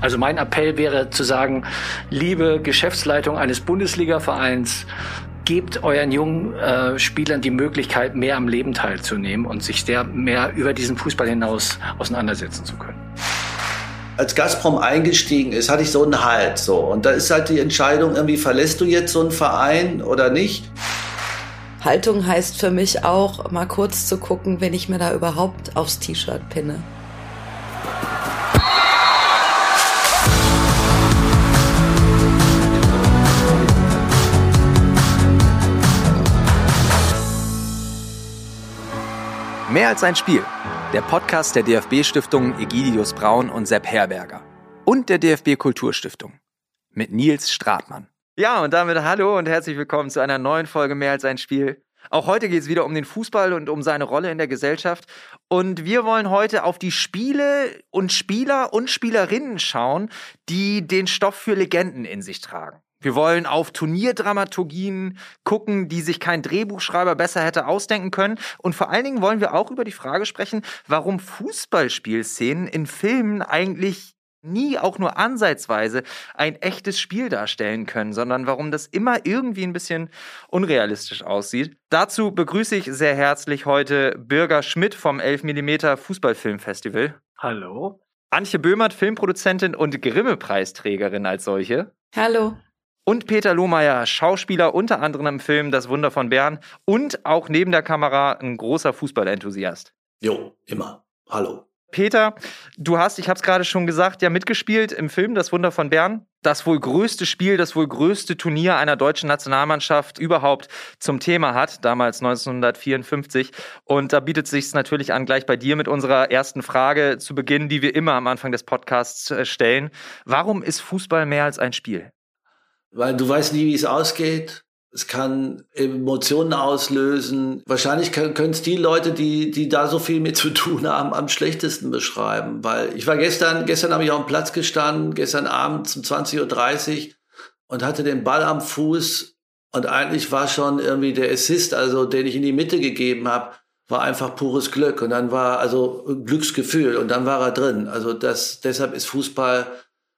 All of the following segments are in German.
Also mein Appell wäre zu sagen, liebe Geschäftsleitung eines Bundesliga-Vereins, gebt euren jungen äh, Spielern die Möglichkeit, mehr am Leben teilzunehmen und sich sehr mehr über diesen Fußball hinaus auseinandersetzen zu können. Als Gazprom eingestiegen ist, hatte ich so einen Halt. So. Und da ist halt die Entscheidung, irgendwie verlässt du jetzt so einen Verein oder nicht? Haltung heißt für mich auch, mal kurz zu gucken, wenn ich mir da überhaupt aufs T-Shirt pinne. Mehr als ein Spiel. Der Podcast der DFB-Stiftungen Egidius Braun und Sepp Herberger. Und der DFB Kulturstiftung. Mit Nils Stratmann. Ja, und damit hallo und herzlich willkommen zu einer neuen Folge Mehr als ein Spiel. Auch heute geht es wieder um den Fußball und um seine Rolle in der Gesellschaft. Und wir wollen heute auf die Spiele und Spieler und Spielerinnen schauen, die den Stoff für Legenden in sich tragen. Wir wollen auf Turnierdramaturgien gucken, die sich kein Drehbuchschreiber besser hätte ausdenken können. Und vor allen Dingen wollen wir auch über die Frage sprechen, warum Fußballspielszenen in Filmen eigentlich nie auch nur ansatzweise ein echtes Spiel darstellen können, sondern warum das immer irgendwie ein bisschen unrealistisch aussieht. Dazu begrüße ich sehr herzlich heute Bürger Schmidt vom 11mm Fußballfilmfestival. Hallo. Antje Böhmert, Filmproduzentin und Grimme-Preisträgerin als solche. Hallo und Peter Lohmeier, Schauspieler unter anderem im Film Das Wunder von Bern und auch neben der Kamera ein großer Fußballenthusiast. Jo, immer. Hallo. Peter, du hast, ich habe es gerade schon gesagt, ja mitgespielt im Film Das Wunder von Bern. Das wohl größte Spiel, das wohl größte Turnier einer deutschen Nationalmannschaft überhaupt zum Thema hat, damals 1954. Und da bietet es sich natürlich an, gleich bei dir mit unserer ersten Frage zu beginnen, die wir immer am Anfang des Podcasts äh, stellen. Warum ist Fußball mehr als ein Spiel? Weil du weißt nie, wie es ausgeht. Es kann Emotionen auslösen. Wahrscheinlich können es die Leute, die, die da so viel mit zu tun haben, am schlechtesten beschreiben. Weil ich war gestern, gestern habe ich auf dem Platz gestanden, gestern Abend um 20.30 Uhr und hatte den Ball am Fuß. Und eigentlich war schon irgendwie der Assist, also den ich in die Mitte gegeben habe, war einfach pures Glück. Und dann war also Glücksgefühl und dann war er drin. Also das, deshalb ist Fußball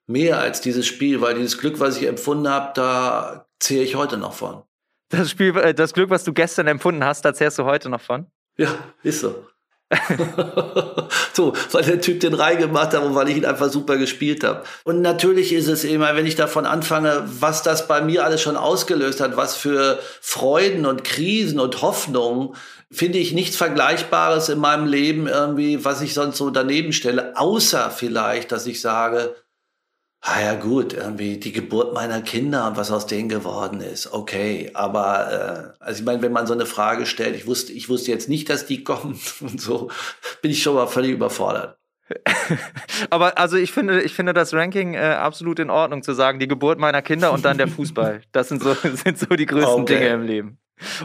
mehr als dieses Spiel, weil dieses Glück, was ich empfunden habe, da zähle ich heute noch von. Das Spiel, äh, das Glück, was du gestern empfunden hast, da zählst du heute noch von? Ja, ist so. so, weil der Typ den reingemacht hat und weil ich ihn einfach super gespielt habe. Und natürlich ist es immer, wenn ich davon anfange, was das bei mir alles schon ausgelöst hat, was für Freuden und Krisen und Hoffnungen, finde ich nichts Vergleichbares in meinem Leben irgendwie, was ich sonst so daneben stelle, außer vielleicht, dass ich sage, ah ja gut, irgendwie die Geburt meiner Kinder und was aus denen geworden ist, okay. Aber äh, also ich meine, wenn man so eine Frage stellt, ich wusste, ich wusste jetzt nicht, dass die kommen und so, bin ich schon mal völlig überfordert. Aber also ich finde, ich finde das Ranking äh, absolut in Ordnung zu sagen, die Geburt meiner Kinder und dann der Fußball. Das sind so, sind so die größten okay. Dinge im Leben.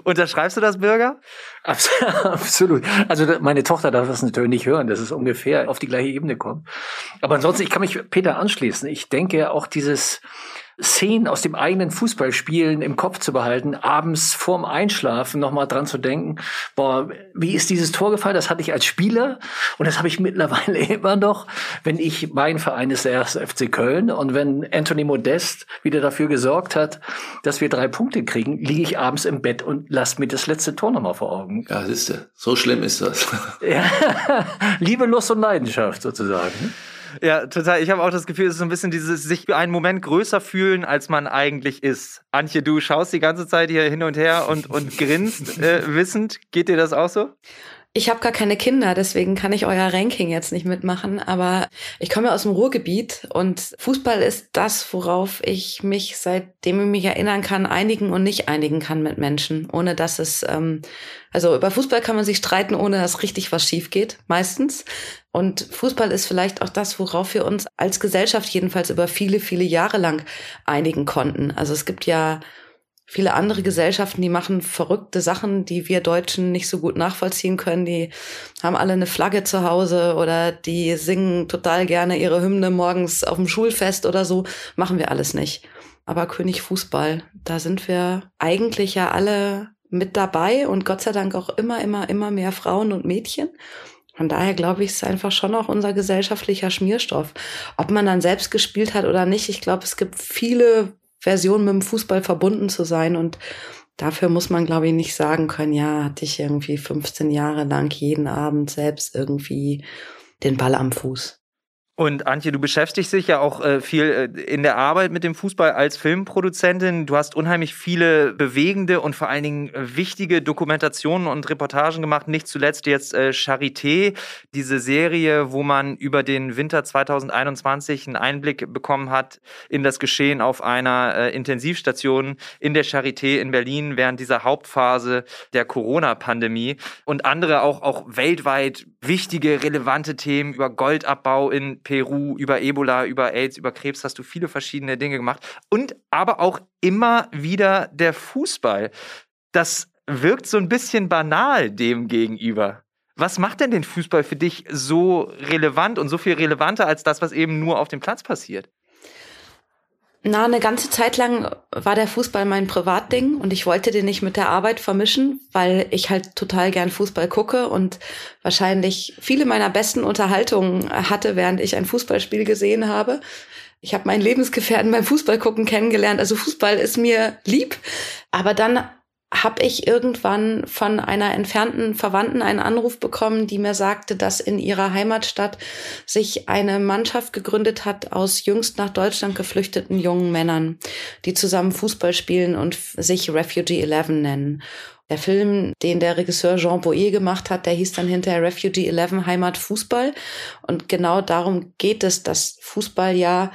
Unterschreibst du das, Bürger? Absolut. Also meine Tochter darf das natürlich nicht hören, dass es ungefähr auf die gleiche Ebene kommt. Aber ansonsten, ich kann mich Peter anschließen. Ich denke auch dieses Szenen aus dem eigenen Fußballspielen im Kopf zu behalten, abends vorm Einschlafen nochmal dran zu denken, boah, wie ist dieses Tor gefallen? Das hatte ich als Spieler und das habe ich mittlerweile immer noch, wenn ich, mein Verein ist der erste FC Köln und wenn Anthony Modest wieder dafür gesorgt hat, dass wir drei Punkte kriegen, liege ich abends im Bett und lass mir das letzte Tor nochmal vor Augen. Ja, siehste, so schlimm ist das. ja, Liebe, Lust und Leidenschaft sozusagen. Ja, total. Ich habe auch das Gefühl, es ist so ein bisschen dieses sich für einen Moment größer fühlen, als man eigentlich ist. Antje, du schaust die ganze Zeit hier hin und her und, und grinst äh, wissend. Geht dir das auch so? Ich habe gar keine Kinder, deswegen kann ich euer Ranking jetzt nicht mitmachen, aber ich komme aus dem Ruhrgebiet und Fußball ist das, worauf ich mich, seitdem ich mich erinnern kann, einigen und nicht einigen kann mit Menschen, ohne dass es, ähm, also über Fußball kann man sich streiten, ohne dass richtig was schief geht, meistens. Und Fußball ist vielleicht auch das, worauf wir uns als Gesellschaft jedenfalls über viele, viele Jahre lang einigen konnten. Also es gibt ja viele andere Gesellschaften, die machen verrückte Sachen, die wir Deutschen nicht so gut nachvollziehen können. Die haben alle eine Flagge zu Hause oder die singen total gerne ihre Hymne morgens auf dem Schulfest oder so. Machen wir alles nicht. Aber König Fußball, da sind wir eigentlich ja alle mit dabei und Gott sei Dank auch immer, immer, immer mehr Frauen und Mädchen. Von daher glaube ich, ist einfach schon auch unser gesellschaftlicher Schmierstoff. Ob man dann selbst gespielt hat oder nicht, ich glaube, es gibt viele Versionen mit dem Fußball verbunden zu sein und dafür muss man, glaube ich, nicht sagen können, ja, hatte ich irgendwie 15 Jahre lang jeden Abend selbst irgendwie den Ball am Fuß. Und Antje, du beschäftigst dich ja auch äh, viel äh, in der Arbeit mit dem Fußball als Filmproduzentin. Du hast unheimlich viele bewegende und vor allen Dingen äh, wichtige Dokumentationen und Reportagen gemacht. Nicht zuletzt jetzt äh, Charité, diese Serie, wo man über den Winter 2021 einen Einblick bekommen hat in das Geschehen auf einer äh, Intensivstation in der Charité in Berlin während dieser Hauptphase der Corona-Pandemie und andere auch, auch weltweit wichtige, relevante Themen über Goldabbau in Peru, über Ebola, über AIDS, über Krebs hast du viele verschiedene Dinge gemacht. Und aber auch immer wieder der Fußball. Das wirkt so ein bisschen banal dem gegenüber. Was macht denn den Fußball für dich so relevant und so viel relevanter als das, was eben nur auf dem Platz passiert? Na, eine ganze Zeit lang war der Fußball mein Privatding und ich wollte den nicht mit der Arbeit vermischen, weil ich halt total gern Fußball gucke und wahrscheinlich viele meiner besten Unterhaltungen hatte, während ich ein Fußballspiel gesehen habe. Ich habe meinen Lebensgefährten beim Fußballgucken kennengelernt. Also Fußball ist mir lieb. Aber dann habe ich irgendwann von einer entfernten Verwandten einen Anruf bekommen, die mir sagte, dass in ihrer Heimatstadt sich eine Mannschaft gegründet hat aus jüngst nach Deutschland geflüchteten jungen Männern, die zusammen Fußball spielen und sich Refugee 11 nennen. Der Film, den der Regisseur Jean Boyer gemacht hat, der hieß dann hinterher Refugee 11 Heimat Fußball. Und genau darum geht es, dass Fußball ja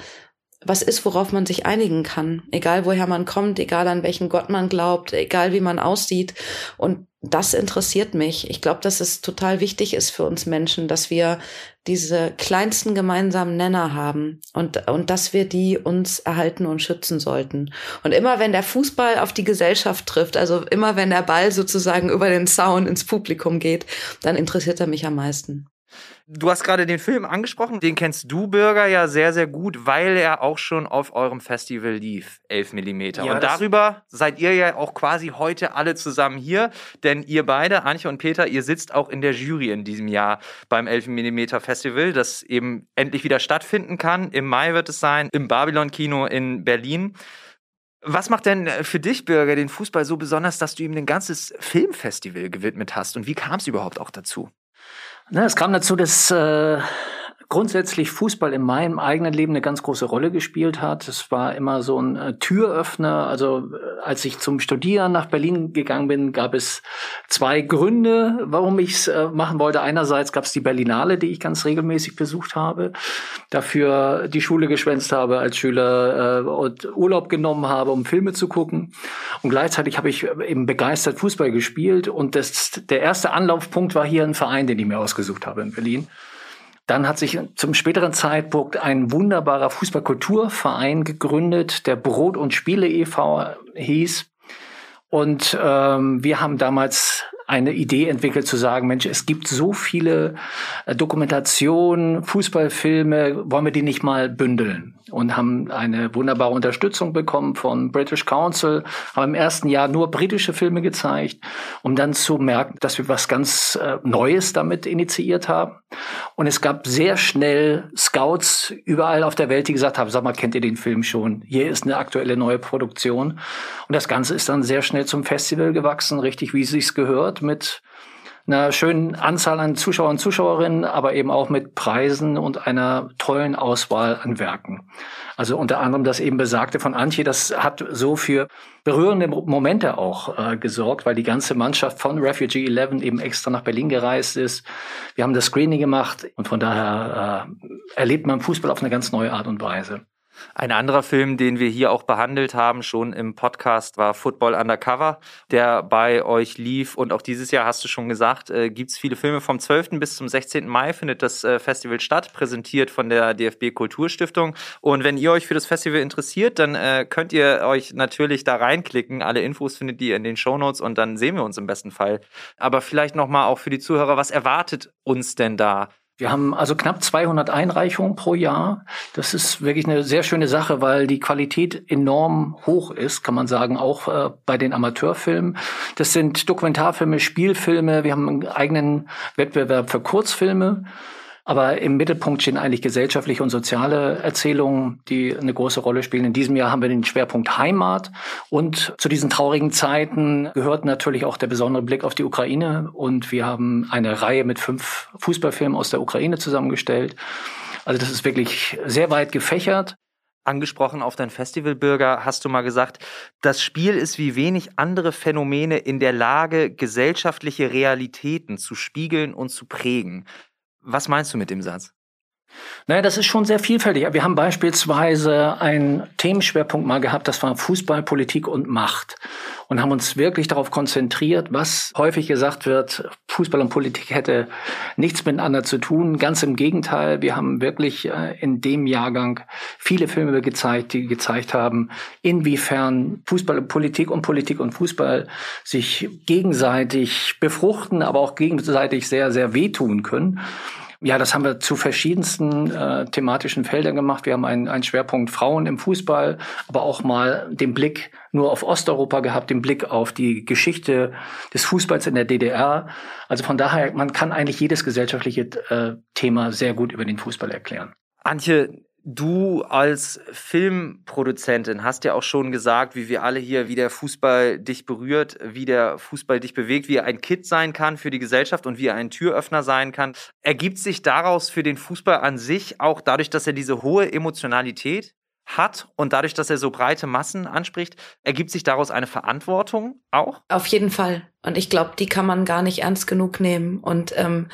was ist, worauf man sich einigen kann. Egal woher man kommt, egal an welchen Gott man glaubt, egal wie man aussieht. Und das interessiert mich. Ich glaube, dass es total wichtig ist für uns Menschen, dass wir diese kleinsten gemeinsamen Nenner haben und, und dass wir die uns erhalten und schützen sollten. Und immer wenn der Fußball auf die Gesellschaft trifft, also immer wenn der Ball sozusagen über den Zaun ins Publikum geht, dann interessiert er mich am meisten. Du hast gerade den Film angesprochen, den kennst du, Bürger, ja sehr, sehr gut, weil er auch schon auf eurem Festival lief, 11 mm. Ja, und darüber seid ihr ja auch quasi heute alle zusammen hier, denn ihr beide, Antje und Peter, ihr sitzt auch in der Jury in diesem Jahr beim 11 mm Festival, das eben endlich wieder stattfinden kann. Im Mai wird es sein, im Babylon Kino in Berlin. Was macht denn für dich, Bürger, den Fußball so besonders, dass du ihm ein ganzes Filmfestival gewidmet hast? Und wie kam es überhaupt auch dazu? Na, es kam dazu, dass äh, grundsätzlich Fußball in meinem eigenen Leben eine ganz große Rolle gespielt hat. Es war immer so ein äh, Türöffner. Also äh, als ich zum Studieren nach Berlin gegangen bin, gab es zwei Gründe, warum ich es äh, machen wollte. Einerseits gab es die Berlinale, die ich ganz regelmäßig besucht habe, dafür die Schule geschwänzt habe als Schüler und Urlaub genommen habe, um Filme zu gucken. Und gleichzeitig habe ich eben begeistert Fußball gespielt. Und das, der erste Anlaufpunkt war hier ein Verein, den ich mir ausgesucht habe in Berlin. Dann hat sich zum späteren Zeitpunkt ein wunderbarer Fußballkulturverein gegründet, der Brot und Spiele e.V. hieß. Und ähm, wir haben damals eine Idee entwickelt zu sagen, Mensch, es gibt so viele äh, Dokumentationen, Fußballfilme, wollen wir die nicht mal bündeln? und haben eine wunderbare Unterstützung bekommen von British Council, haben im ersten Jahr nur britische Filme gezeigt, um dann zu merken, dass wir was ganz äh, Neues damit initiiert haben. Und es gab sehr schnell Scouts überall auf der Welt, die gesagt haben, sag mal, kennt ihr den Film schon? Hier ist eine aktuelle neue Produktion. Und das Ganze ist dann sehr schnell zum Festival gewachsen, richtig wie es sich gehört, mit einer schönen Anzahl an Zuschauern und Zuschauerinnen, aber eben auch mit Preisen und einer tollen Auswahl an Werken. Also unter anderem das eben besagte von Antje, das hat so für berührende Momente auch äh, gesorgt, weil die ganze Mannschaft von Refugee 11 eben extra nach Berlin gereist ist. Wir haben das Screening gemacht und von daher äh, erlebt man Fußball auf eine ganz neue Art und Weise. Ein anderer Film, den wir hier auch behandelt haben, schon im Podcast, war Football Undercover, der bei euch lief. Und auch dieses Jahr, hast du schon gesagt, äh, gibt es viele Filme. Vom 12. bis zum 16. Mai findet das äh, Festival statt, präsentiert von der DFB Kulturstiftung. Und wenn ihr euch für das Festival interessiert, dann äh, könnt ihr euch natürlich da reinklicken. Alle Infos findet ihr in den Shownotes und dann sehen wir uns im besten Fall. Aber vielleicht nochmal auch für die Zuhörer, was erwartet uns denn da Wir haben also knapp 200 Einreichungen pro Jahr. Das ist wirklich eine sehr schöne Sache, weil die Qualität enorm hoch ist, kann man sagen, auch äh, bei den Amateurfilmen. Das sind Dokumentarfilme, Spielfilme. Wir haben einen eigenen Wettbewerb für Kurzfilme. Aber im Mittelpunkt stehen eigentlich gesellschaftliche und soziale Erzählungen, die eine große Rolle spielen. In diesem Jahr haben wir den Schwerpunkt Heimat. Und zu diesen traurigen Zeiten gehört natürlich auch der besondere Blick auf die Ukraine. Und wir haben eine Reihe mit fünf Fußballfilmen aus der Ukraine zusammengestellt. Also das ist wirklich sehr weit gefächert angesprochen auf dein Festivalbürger, hast du mal gesagt, das Spiel ist wie wenig andere Phänomene in der Lage, gesellschaftliche Realitäten zu spiegeln und zu prägen. Was meinst du mit dem Satz? Naja, das ist schon sehr vielfältig. Wir haben beispielsweise einen Themenschwerpunkt mal gehabt, das war Fußball, Politik und Macht. Und haben uns wirklich darauf konzentriert, was häufig gesagt wird, Fußball und Politik hätte nichts miteinander zu tun. Ganz im Gegenteil, wir haben wirklich äh, in dem Jahrgang viele Filme gezeigt, die gezeigt haben, inwiefern Fußball und Politik und Politik und Fußball sich gegenseitig befruchten, aber auch gegenseitig sehr, sehr wehtun können. Ja, das haben wir zu verschiedensten äh, thematischen Feldern gemacht. Wir haben einen, einen Schwerpunkt Frauen im Fußball, aber auch mal den Blick nur auf Osteuropa gehabt, den Blick auf die Geschichte des Fußballs in der DDR. Also von daher, man kann eigentlich jedes gesellschaftliche äh, Thema sehr gut über den Fußball erklären. Antje, Du als Filmproduzentin hast ja auch schon gesagt, wie wir alle hier, wie der Fußball dich berührt, wie der Fußball dich bewegt, wie er ein Kit sein kann für die Gesellschaft und wie er ein Türöffner sein kann. Ergibt sich daraus für den Fußball an sich auch dadurch, dass er diese hohe Emotionalität hat und dadurch, dass er so breite Massen anspricht, ergibt sich daraus eine Verantwortung auch? Auf jeden Fall. Und ich glaube, die kann man gar nicht ernst genug nehmen. Und ähm,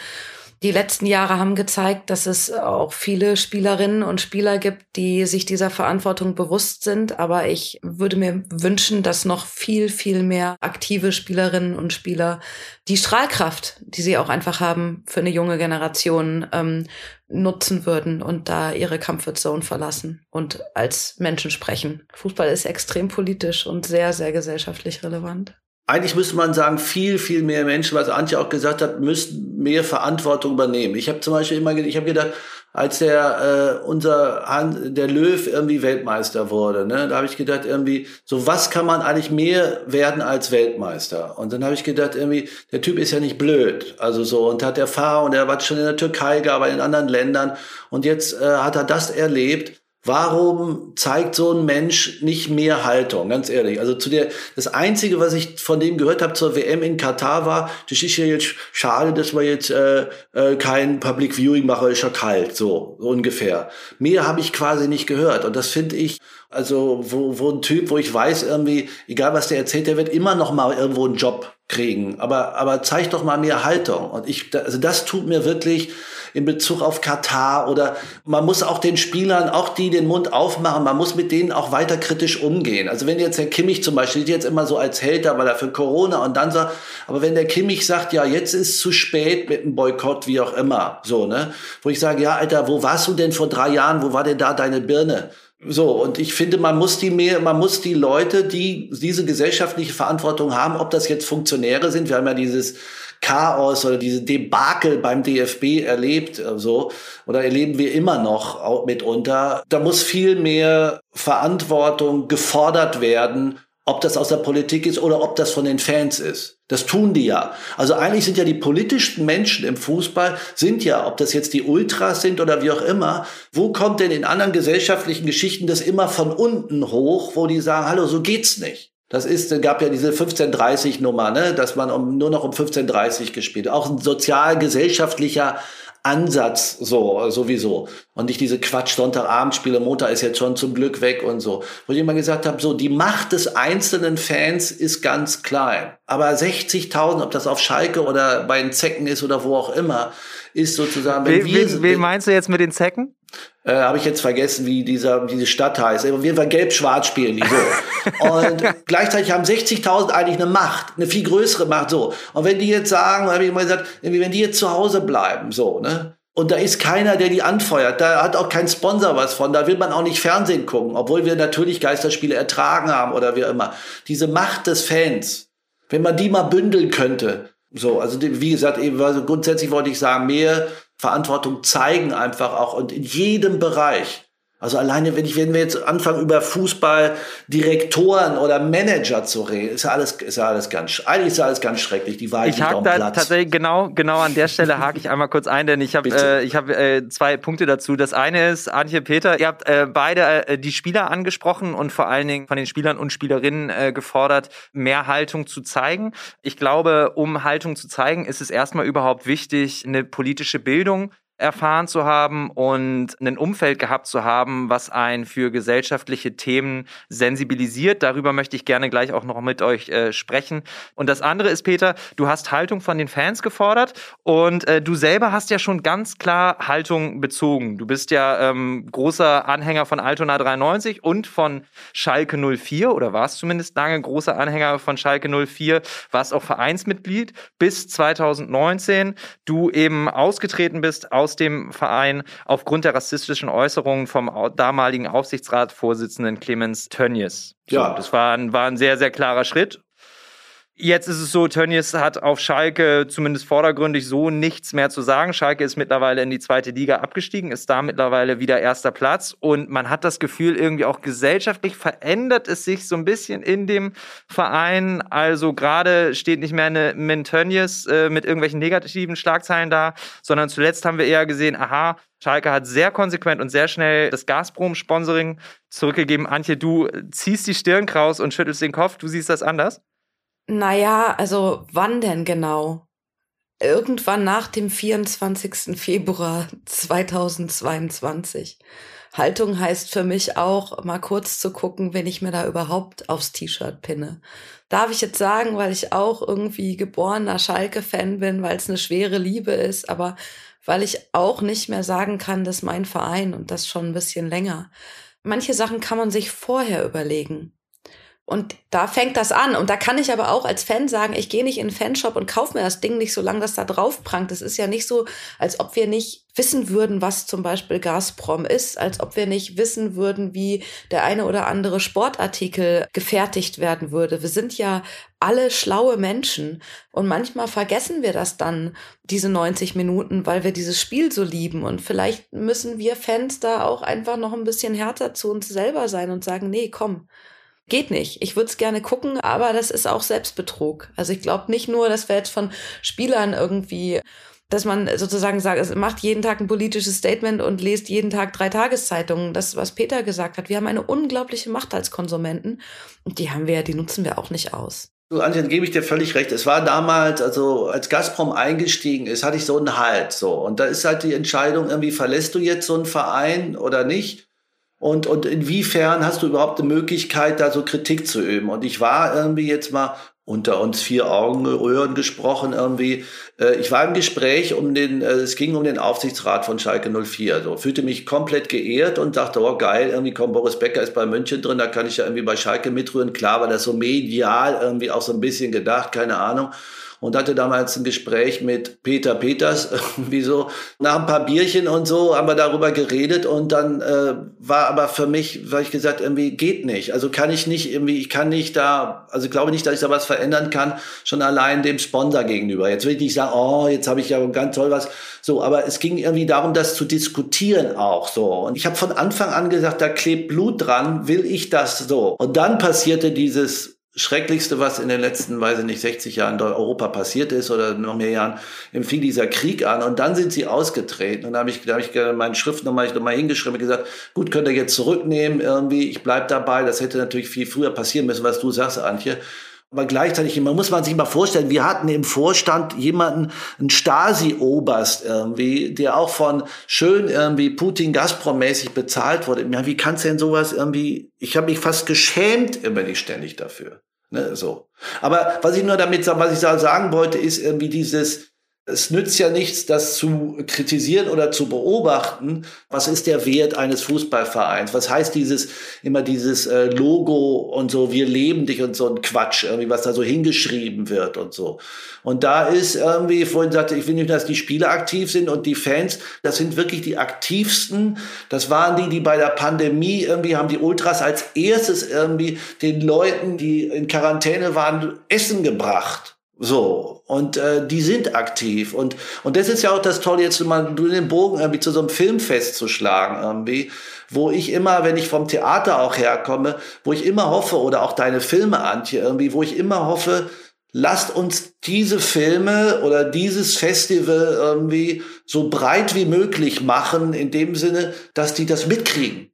die letzten Jahre haben gezeigt, dass es auch viele Spielerinnen und Spieler gibt, die sich dieser Verantwortung bewusst sind. Aber ich würde mir wünschen, dass noch viel, viel mehr aktive Spielerinnen und Spieler die Strahlkraft, die sie auch einfach haben für eine junge Generation, ähm, nutzen würden und da ihre Comfortzone verlassen und als Menschen sprechen. Fußball ist extrem politisch und sehr, sehr gesellschaftlich relevant eigentlich müsste man sagen, viel, viel mehr Menschen, was Antje auch gesagt hat, müssten mehr Verantwortung übernehmen. Ich habe zum Beispiel immer, ich habe gedacht, als der äh, unser Han, der Löw irgendwie Weltmeister wurde, ne, da habe ich gedacht irgendwie, so was kann man eigentlich mehr werden als Weltmeister? Und dann habe ich gedacht irgendwie, der Typ ist ja nicht blöd, also so und hat Erfahrung, der war schon in der Türkei, gearbeitet in anderen Ländern und jetzt äh, hat er das erlebt Warum zeigt so ein Mensch nicht mehr Haltung? Ganz ehrlich. Also zu der, das einzige, was ich von dem gehört habe zur WM in Katar war, das ist ja jetzt schade, dass wir jetzt äh, äh, kein Public Viewing machen, ist ja kalt, so, so ungefähr. Mehr habe ich quasi nicht gehört. Und das finde ich, also wo, wo ein Typ, wo ich weiß irgendwie, egal was der erzählt, der wird immer noch mal irgendwo einen Job kriegen. Aber, aber zeig doch mal mehr Haltung. Und ich, also das tut mir wirklich in Bezug auf Katar oder man muss auch den Spielern, auch die den Mund aufmachen, man muss mit denen auch weiter kritisch umgehen. Also wenn jetzt der Kimmich zum Beispiel, jetzt immer so als Held da, weil er für Corona und dann sagt, aber wenn der Kimmich sagt, ja, jetzt ist zu spät mit dem Boykott, wie auch immer, so, ne, wo ich sage, ja, Alter, wo warst du denn vor drei Jahren, wo war denn da deine Birne? So, und ich finde, man muss die mehr, man muss die Leute, die diese gesellschaftliche Verantwortung haben, ob das jetzt Funktionäre sind, wir haben ja dieses Chaos oder diese Debakel beim DFB erlebt, äh, so, oder erleben wir immer noch mitunter. Da muss viel mehr Verantwortung gefordert werden, ob das aus der Politik ist oder ob das von den Fans ist. Das tun die ja. Also eigentlich sind ja die politischsten Menschen im Fußball, sind ja, ob das jetzt die Ultras sind oder wie auch immer, wo kommt denn in anderen gesellschaftlichen Geschichten das immer von unten hoch, wo die sagen, hallo, so geht's nicht. Das ist, gab ja diese 1530 Nummer, ne, dass man um, nur noch um 1530 gespielt. Auch ein sozial-gesellschaftlicher Ansatz so sowieso. Und nicht diese Quatsch Sonntagabendspiele Montag ist jetzt schon zum Glück weg und so. Wo ich immer gesagt habe so die Macht des einzelnen Fans ist ganz klein. Aber 60.000 ob das auf Schalke oder bei den Zecken ist oder wo auch immer ist sozusagen wenn we, wir, wen meinst du jetzt mit den Zecken äh, habe ich jetzt vergessen, wie dieser, diese Stadt heißt. Auf jeden Fall gelb-schwarz spielen die so. und gleichzeitig haben 60.000 eigentlich eine Macht, eine viel größere Macht so. Und wenn die jetzt sagen, habe ich immer gesagt, wenn die jetzt zu Hause bleiben, so, ne? Und da ist keiner, der die anfeuert. Da hat auch kein Sponsor was von. Da will man auch nicht Fernsehen gucken, obwohl wir natürlich Geisterspiele ertragen haben oder wie immer. Diese Macht des Fans, wenn man die mal bündeln könnte. So, also wie gesagt, eben, also grundsätzlich wollte ich sagen, mehr Verantwortung zeigen einfach auch und in jedem Bereich. Also alleine, wenn ich, wenn wir jetzt anfangen über Fußballdirektoren oder Manager zu reden, ist ja alles, ist ja alles ganz, eigentlich ist ja alles ganz schrecklich. Die Wahrheit ich hake da Platz. tatsächlich genau, genau an der Stelle hake ich einmal kurz ein, denn ich habe, äh, ich habe äh, zwei Punkte dazu. Das eine ist, Antje Peter, ihr habt äh, beide äh, die Spieler angesprochen und vor allen Dingen von den Spielern und Spielerinnen äh, gefordert, mehr Haltung zu zeigen. Ich glaube, um Haltung zu zeigen, ist es erstmal überhaupt wichtig, eine politische Bildung erfahren zu haben und ein Umfeld gehabt zu haben, was einen für gesellschaftliche Themen sensibilisiert. Darüber möchte ich gerne gleich auch noch mit euch äh, sprechen. Und das andere ist, Peter, du hast Haltung von den Fans gefordert und äh, du selber hast ja schon ganz klar Haltung bezogen. Du bist ja ähm, großer Anhänger von Altona 93 und von Schalke 04 oder warst zumindest lange großer Anhänger von Schalke 04, warst auch Vereinsmitglied bis 2019 du eben ausgetreten bist aus aus dem Verein aufgrund der rassistischen Äußerungen vom damaligen Aufsichtsratsvorsitzenden Clemens Tönnies. So, ja. Das war ein, war ein sehr, sehr klarer Schritt. Jetzt ist es so, Tönnies hat auf Schalke zumindest vordergründig so nichts mehr zu sagen. Schalke ist mittlerweile in die zweite Liga abgestiegen, ist da mittlerweile wieder erster Platz und man hat das Gefühl, irgendwie auch gesellschaftlich verändert es sich so ein bisschen in dem Verein. Also gerade steht nicht mehr eine Min Tönnies äh, mit irgendwelchen negativen Schlagzeilen da, sondern zuletzt haben wir eher gesehen, aha, Schalke hat sehr konsequent und sehr schnell das Gazprom-Sponsoring zurückgegeben. Antje, du ziehst die Stirn kraus und schüttelst den Kopf. Du siehst das anders? Naja, also wann denn genau? Irgendwann nach dem 24. Februar 2022. Haltung heißt für mich auch, mal kurz zu gucken, wenn ich mir da überhaupt aufs T-Shirt pinne. Darf ich jetzt sagen, weil ich auch irgendwie geborener Schalke-Fan bin, weil es eine schwere Liebe ist, aber weil ich auch nicht mehr sagen kann, dass mein Verein und das schon ein bisschen länger. Manche Sachen kann man sich vorher überlegen. Und da fängt das an. Und da kann ich aber auch als Fan sagen, ich gehe nicht in den Fanshop und kaufe mir das Ding nicht, solange das da drauf prangt. Es ist ja nicht so, als ob wir nicht wissen würden, was zum Beispiel Gazprom ist, als ob wir nicht wissen würden, wie der eine oder andere Sportartikel gefertigt werden würde. Wir sind ja alle schlaue Menschen. Und manchmal vergessen wir das dann, diese 90 Minuten, weil wir dieses Spiel so lieben. Und vielleicht müssen wir Fans da auch einfach noch ein bisschen härter zu uns selber sein und sagen, nee, komm geht nicht. Ich würde es gerne gucken, aber das ist auch Selbstbetrug. Also ich glaube nicht nur, dass wir jetzt von Spielern irgendwie dass man sozusagen sagt, es macht jeden Tag ein politisches Statement und lest jeden Tag drei Tageszeitungen. Das, was Peter gesagt hat. Wir haben eine unglaubliche Macht als Konsumenten und die haben wir, die nutzen wir auch nicht aus. Du, Antje, gebe ich dir völlig recht. Es war damals, also als Gazprom eingestiegen ist, hatte ich so einen Halt, so. Und da ist halt die Entscheidung, irgendwie verlässt du jetzt so einen Verein oder nicht? Und, und inwiefern hast du überhaupt eine Möglichkeit, da so Kritik zu üben? Und ich war irgendwie jetzt mal unter uns vier Augenröhren gesprochen irgendwie. Äh, ich war im Gespräch um den, äh, es ging um den Aufsichtsrat von Schalke 04. So fühlte mich komplett geehrt und dachte, oh geil, irgendwie kommt Boris Becker ist bei München drin, da kann ich ja irgendwie bei Schalke mitrühren. Klar war das so medial irgendwie auch so ein bisschen gedacht, keine Ahnung und hatte damals ein Gespräch mit Peter Peters, irgendwie so, nach ein paar Bierchen und so haben wir darüber geredet und dann äh, war aber für mich, weil ich gesagt, irgendwie geht nicht. Also kann ich nicht irgendwie, ich kann nicht da, also glaube nicht, dass ich da was verändern kann, schon allein dem Sponsor gegenüber. Jetzt will ich nicht sagen, oh, jetzt habe ich ja ganz toll was, so, aber es ging irgendwie darum, das zu diskutieren auch so. Und ich habe von Anfang an gesagt, da klebt Blut dran, will ich das so. Und dann passierte dieses Schrecklichste, was in den letzten, weiß ich nicht, 60 Jahren in Europa passiert ist oder noch mehr Jahren, fing dieser Krieg an und dann sind sie ausgetreten und da habe ich, da habe ich meine Schrift nochmal noch mal hingeschrieben und gesagt, gut, könnt ihr jetzt zurücknehmen irgendwie, ich bleib dabei, das hätte natürlich viel früher passieren müssen, was du sagst, Antje. Aber gleichzeitig, man muss man sich mal vorstellen, wir hatten im Vorstand jemanden, einen Stasi-Oberst irgendwie, der auch von schön irgendwie Putin-Gazprom-mäßig bezahlt wurde. Ja, wie kannst du denn sowas irgendwie, ich habe mich fast geschämt immer nicht ständig dafür. Ne, so. Aber was ich nur damit was ich sagen wollte, ist irgendwie dieses, es nützt ja nichts, das zu kritisieren oder zu beobachten. Was ist der Wert eines Fußballvereins? Was heißt dieses, immer dieses äh, Logo und so, wir leben dich und so ein Quatsch, irgendwie, was da so hingeschrieben wird und so. Und da ist irgendwie, vorhin sagte ich will nicht, dass die Spieler aktiv sind und die Fans, das sind wirklich die aktivsten. Das waren die, die bei der Pandemie irgendwie haben die Ultras als erstes irgendwie den Leuten, die in Quarantäne waren, Essen gebracht So, und äh, die sind aktiv. Und, und das ist ja auch das Tolle, jetzt mal den Bogen irgendwie zu so einem Filmfest zu schlagen, irgendwie, wo ich immer, wenn ich vom Theater auch herkomme, wo ich immer hoffe, oder auch deine Filme, Antje, irgendwie, wo ich immer hoffe, lasst uns diese Filme oder dieses Festival irgendwie so breit wie möglich machen, in dem Sinne, dass die das mitkriegen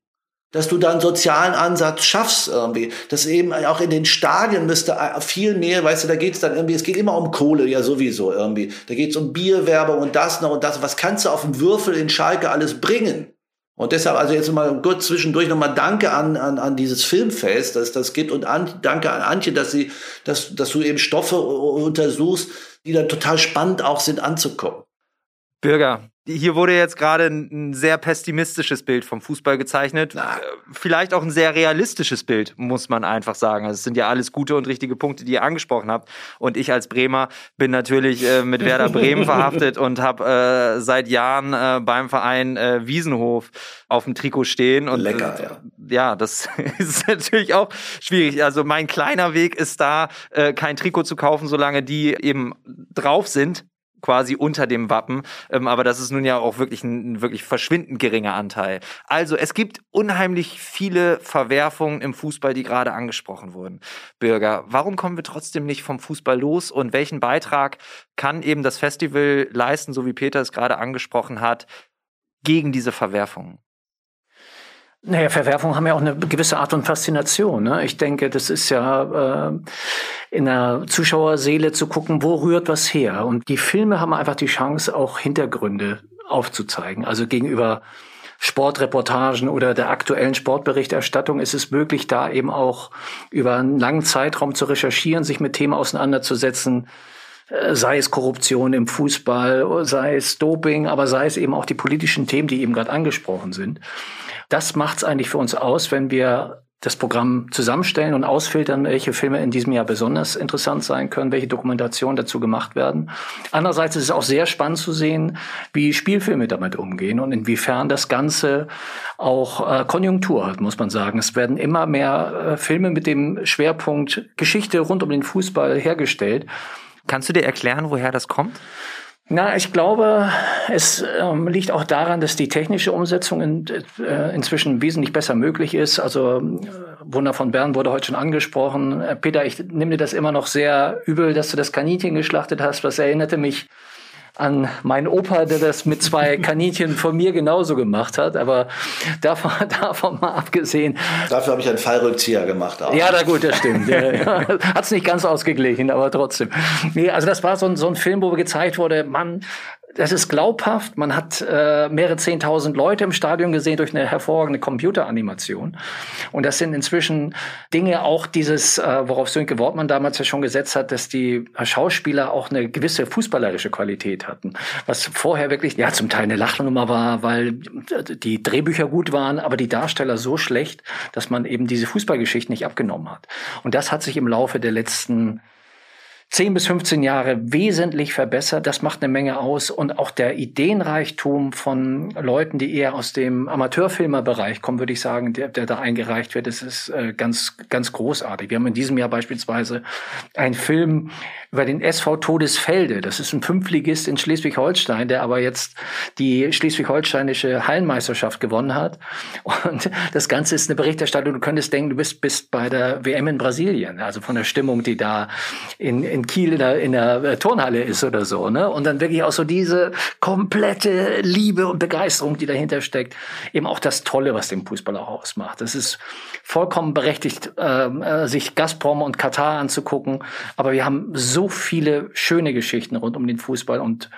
dass du da einen sozialen Ansatz schaffst irgendwie. Das eben auch in den Stadien müsste viel mehr, weißt du, da geht es dann irgendwie, es geht immer um Kohle, ja sowieso irgendwie. Da geht es um Bierwerbung und das noch und das. Was kannst du auf dem Würfel in Schalke alles bringen? Und deshalb, also jetzt mal kurz zwischendurch nochmal Danke an, an, an dieses Filmfest, dass das gibt und an, danke an Antje, dass sie, dass, dass du eben Stoffe untersuchst, die dann total spannend auch sind anzukommen. Bürger, hier wurde jetzt gerade ein sehr pessimistisches Bild vom Fußball gezeichnet. Na. Äh, vielleicht auch ein sehr realistisches Bild, muss man einfach sagen. Also es sind ja alles gute und richtige Punkte, die ihr angesprochen habt. Und ich als Bremer bin natürlich äh, mit Werder Bremen verhaftet und habe äh, seit Jahren äh, beim Verein äh, Wiesenhof auf dem Trikot stehen. Und, Lecker, ja. Ja, das ist natürlich auch schwierig. Also mein kleiner Weg ist da, äh, kein Trikot zu kaufen, solange die eben drauf sind quasi unter dem Wappen. Ähm, aber das ist nun ja auch wirklich ein, ein wirklich verschwindend geringer Anteil. Also es gibt unheimlich viele Verwerfungen im Fußball, die gerade angesprochen wurden. Bürger, warum kommen wir trotzdem nicht vom Fußball los und welchen Beitrag kann eben das Festival leisten, so wie Peter es gerade angesprochen hat, gegen diese Verwerfungen? Naja, Verwerfungen haben ja auch eine gewisse Art und Faszination. Ne? Ich denke, das ist ja äh, in der Zuschauerseele zu gucken, wo rührt was her. Und die Filme haben einfach die Chance, auch Hintergründe aufzuzeigen. Also gegenüber Sportreportagen oder der aktuellen Sportberichterstattung ist es möglich, da eben auch über einen langen Zeitraum zu recherchieren, sich mit Themen auseinanderzusetzen, äh, sei es Korruption im Fußball, sei es Doping, aber sei es eben auch die politischen Themen, die eben gerade angesprochen sind. Das macht es eigentlich für uns aus, wenn wir das Programm zusammenstellen und ausfiltern, welche Filme in diesem Jahr besonders interessant sein können, welche Dokumentationen dazu gemacht werden. Andererseits ist es auch sehr spannend zu sehen, wie Spielfilme damit umgehen und inwiefern das Ganze auch äh, Konjunktur hat, muss man sagen. Es werden immer mehr äh, Filme mit dem Schwerpunkt Geschichte rund um den Fußball hergestellt. Kannst du dir erklären, woher das kommt? Na, ich glaube, es ähm, liegt auch daran, dass die technische Umsetzung in, äh, inzwischen wesentlich besser möglich ist. Also äh, Wunder von Bern wurde heute schon angesprochen. Äh, Peter, ich nehme dir das immer noch sehr übel, dass du das Kaninchen geschlachtet hast. Was erinnerte mich an meinen Opa, der das mit zwei Kaninchen von mir genauso gemacht hat. Aber davon, davon mal abgesehen. Dafür habe ich einen Fallrückzieher gemacht. Auch. Ja, na gut, das stimmt. Hat es nicht ganz ausgeglichen, aber trotzdem. Nee, also das war so ein, so ein Film, wo gezeigt wurde, Mann, das ist glaubhaft. Man hat äh, mehrere zehntausend Leute im Stadion gesehen durch eine hervorragende Computeranimation. Und das sind inzwischen Dinge, auch dieses, äh, worauf Sönke Wortmann damals ja schon gesetzt hat, dass die Schauspieler auch eine gewisse fußballerische Qualität hatten. Was vorher wirklich, ja, zum Teil eine Lachnummer war, weil die Drehbücher gut waren, aber die Darsteller so schlecht, dass man eben diese Fußballgeschichte nicht abgenommen hat. Und das hat sich im Laufe der letzten 10 bis 15 Jahre wesentlich verbessert. Das macht eine Menge aus. Und auch der Ideenreichtum von Leuten, die eher aus dem Amateurfilmerbereich kommen, würde ich sagen, der, der da eingereicht wird, das ist äh, ganz, ganz großartig. Wir haben in diesem Jahr beispielsweise einen Film über den SV Todesfelde. Das ist ein Fünftligist in Schleswig-Holstein, der aber jetzt die schleswig-holsteinische Hallenmeisterschaft gewonnen hat. Und das Ganze ist eine Berichterstattung. Du könntest denken, du bist, bist bei der WM in Brasilien. Also von der Stimmung, die da in, in Kiel in der, in der äh, Turnhalle ist oder so. Ne? Und dann wirklich auch so diese komplette Liebe und Begeisterung, die dahinter steckt. Eben auch das Tolle, was den Fußball auch ausmacht. Das ist vollkommen berechtigt, ähm, äh, sich Gazprom und Katar anzugucken. Aber wir haben so viele schöne Geschichten rund um den Fußball und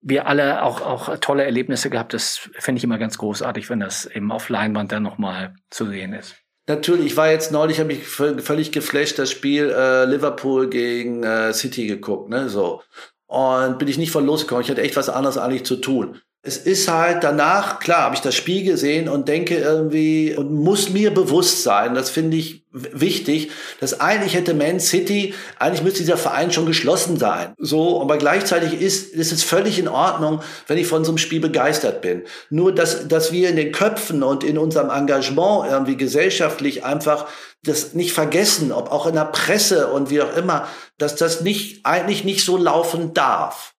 wir alle auch, auch tolle Erlebnisse gehabt. Das finde ich immer ganz großartig, wenn das eben auf Leinwand dann nochmal zu sehen ist. Natürlich, ich war jetzt neulich, habe ich völlig geflasht das Spiel äh, Liverpool gegen äh, City geguckt, ne, so. Und bin ich nicht von losgekommen. Ich hatte echt was anderes eigentlich zu tun. Es ist halt danach, klar, habe ich das Spiel gesehen und denke irgendwie und muss mir bewusst sein, das finde ich wichtig, dass eigentlich hätte Man City, eigentlich müsste dieser Verein schon geschlossen sein. So, aber gleichzeitig ist, ist es völlig in Ordnung, wenn ich von so einem Spiel begeistert bin. Nur, dass, dass wir in den Köpfen und in unserem Engagement irgendwie gesellschaftlich einfach das nicht vergessen, ob auch in der Presse und wie auch immer, dass das nicht, eigentlich nicht so laufen darf.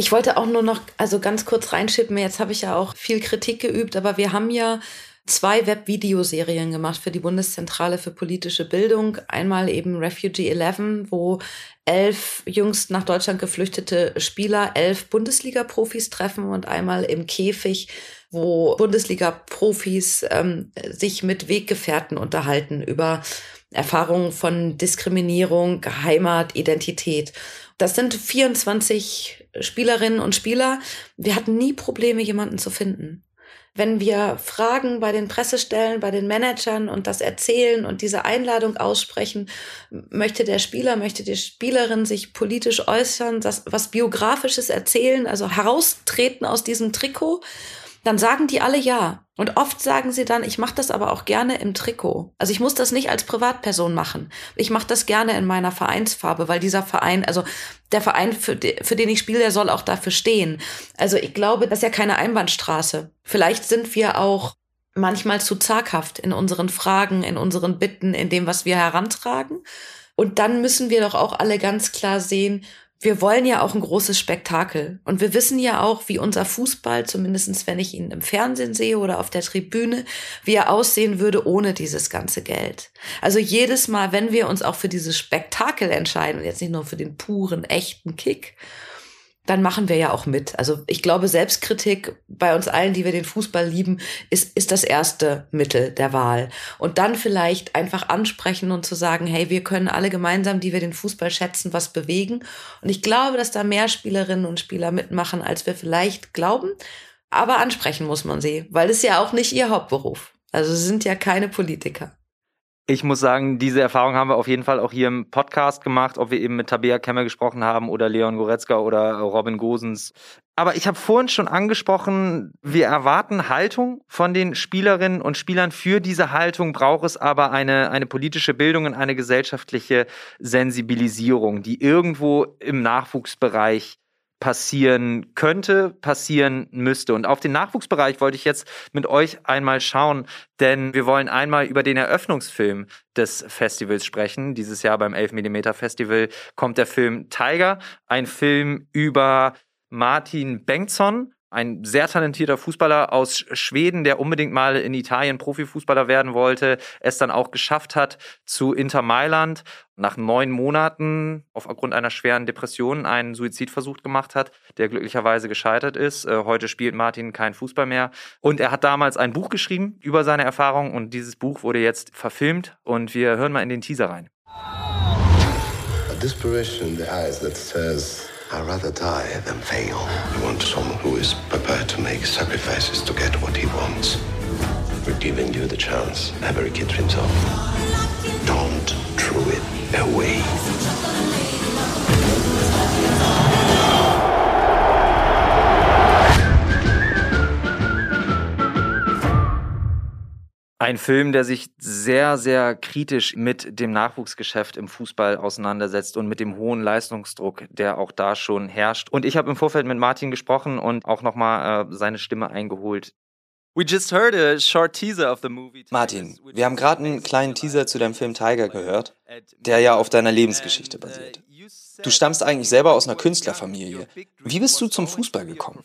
Ich wollte auch nur noch, also ganz kurz reinschippen, jetzt habe ich ja auch viel Kritik geübt, aber wir haben ja zwei Webvideoserien gemacht für die Bundeszentrale für politische Bildung. Einmal eben Refugee 11, wo elf jüngst nach Deutschland geflüchtete Spieler elf Bundesliga-Profis treffen und einmal im Käfig, wo Bundesliga-Profis ähm, sich mit Weggefährten unterhalten über Erfahrungen von Diskriminierung, Heimat, Identität. Das sind 24 Spielerinnen und Spieler. Wir hatten nie Probleme, jemanden zu finden. Wenn wir Fragen bei den Pressestellen, bei den Managern und das erzählen und diese Einladung aussprechen, möchte der Spieler, möchte die Spielerin sich politisch äußern, das, was biografisches erzählen, also heraustreten aus diesem Trikot dann sagen die alle ja. Und oft sagen sie dann, ich mache das aber auch gerne im Trikot. Also ich muss das nicht als Privatperson machen. Ich mache das gerne in meiner Vereinsfarbe, weil dieser Verein, also der Verein, für, für den ich spiele, der soll auch dafür stehen. Also ich glaube, das ist ja keine Einbahnstraße. Vielleicht sind wir auch manchmal zu zaghaft in unseren Fragen, in unseren Bitten, in dem, was wir herantragen. Und dann müssen wir doch auch alle ganz klar sehen, wir wollen ja auch ein großes Spektakel. Und wir wissen ja auch, wie unser Fußball, zumindestens wenn ich ihn im Fernsehen sehe oder auf der Tribüne, wie er aussehen würde ohne dieses ganze Geld. Also jedes Mal, wenn wir uns auch für dieses Spektakel entscheiden, jetzt nicht nur für den puren, echten Kick, dann machen wir ja auch mit. Also ich glaube, Selbstkritik bei uns allen, die wir den Fußball lieben, ist, ist das erste Mittel der Wahl. Und dann vielleicht einfach ansprechen und zu sagen, hey, wir können alle gemeinsam, die wir den Fußball schätzen, was bewegen. Und ich glaube, dass da mehr Spielerinnen und Spieler mitmachen, als wir vielleicht glauben. Aber ansprechen muss man sie, weil es ja auch nicht ihr Hauptberuf. Also sie sind ja keine Politiker. Ich muss sagen, diese Erfahrung haben wir auf jeden Fall auch hier im Podcast gemacht, ob wir eben mit Tabea Kemmer gesprochen haben oder Leon Goretzka oder Robin Gosens. Aber ich habe vorhin schon angesprochen, wir erwarten Haltung von den Spielerinnen und Spielern. Für diese Haltung braucht es aber eine, eine politische Bildung und eine gesellschaftliche Sensibilisierung, die irgendwo im Nachwuchsbereich passieren könnte, passieren müsste. Und auf den Nachwuchsbereich wollte ich jetzt mit euch einmal schauen, denn wir wollen einmal über den Eröffnungsfilm des Festivals sprechen. Dieses Jahr beim 11mm Festival kommt der Film Tiger, ein Film über Martin Bengtsson, ein sehr talentierter Fußballer aus Schweden, der unbedingt mal in Italien Profifußballer werden wollte, es dann auch geschafft hat zu Inter Mailand, nach neun Monaten aufgrund einer schweren Depression einen Suizidversuch gemacht hat, der glücklicherweise gescheitert ist. Äh, heute spielt Martin kein Fußball mehr. Und er hat damals ein Buch geschrieben über seine Erfahrungen und dieses Buch wurde jetzt verfilmt und wir hören mal in den Teaser rein. A desperation in the eyes that says I'd rather die than fail. I want someone who is prepared to make sacrifices to get what he wants. We're giving you the chance. Every kid dreams of. Don't throw it away. Ein Film, der sich sehr, sehr kritisch mit dem Nachwuchsgeschäft im Fußball auseinandersetzt und mit dem hohen Leistungsdruck, der auch da schon herrscht. Und ich habe im Vorfeld mit Martin gesprochen und auch nochmal äh, seine Stimme eingeholt. Martin, wir haben gerade einen kleinen Teaser zu deinem Film Tiger gehört, der ja auf deiner Lebensgeschichte basiert. Du stammst eigentlich selber aus einer Künstlerfamilie. Wie bist du zum Fußball gekommen?